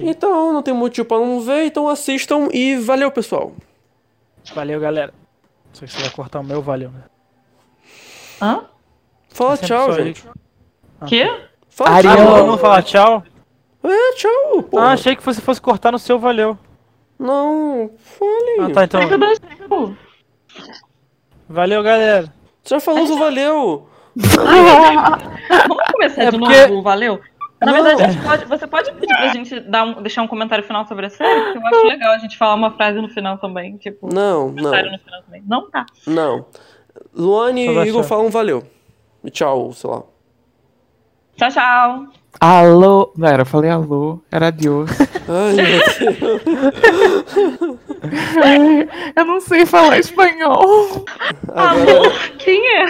Então, não tem motivo pra não ver, então assistam e valeu, pessoal. Valeu, galera. Só que você vai cortar o meu, valeu, né? Hã? Fala tchau, gente. Quê? Fala Ah, tchau. não falar tchau? É, tchau, pô. Ah, achei que você fosse cortar no seu, valeu. Não, fale. Ah, tá, então. Valeu, galera. Você já falou do valeu. Vamos começar É de porque- novo, valeu? Na Não. verdade, pode- você pode pedir pra gente dar um- deixar um comentário final sobre a série? Porque eu acho legal a gente falar uma frase no final também. Tipo, Não, um comentário não, no final também. Não tá. não. Luane e Igor falam valeu. E Tchau, sei lá. Tchau, tchau. Alô. Não, era, eu falei alô. Era adiós. Ai, meu Deus. eu não sei falar espanhol. Agora, Quem é?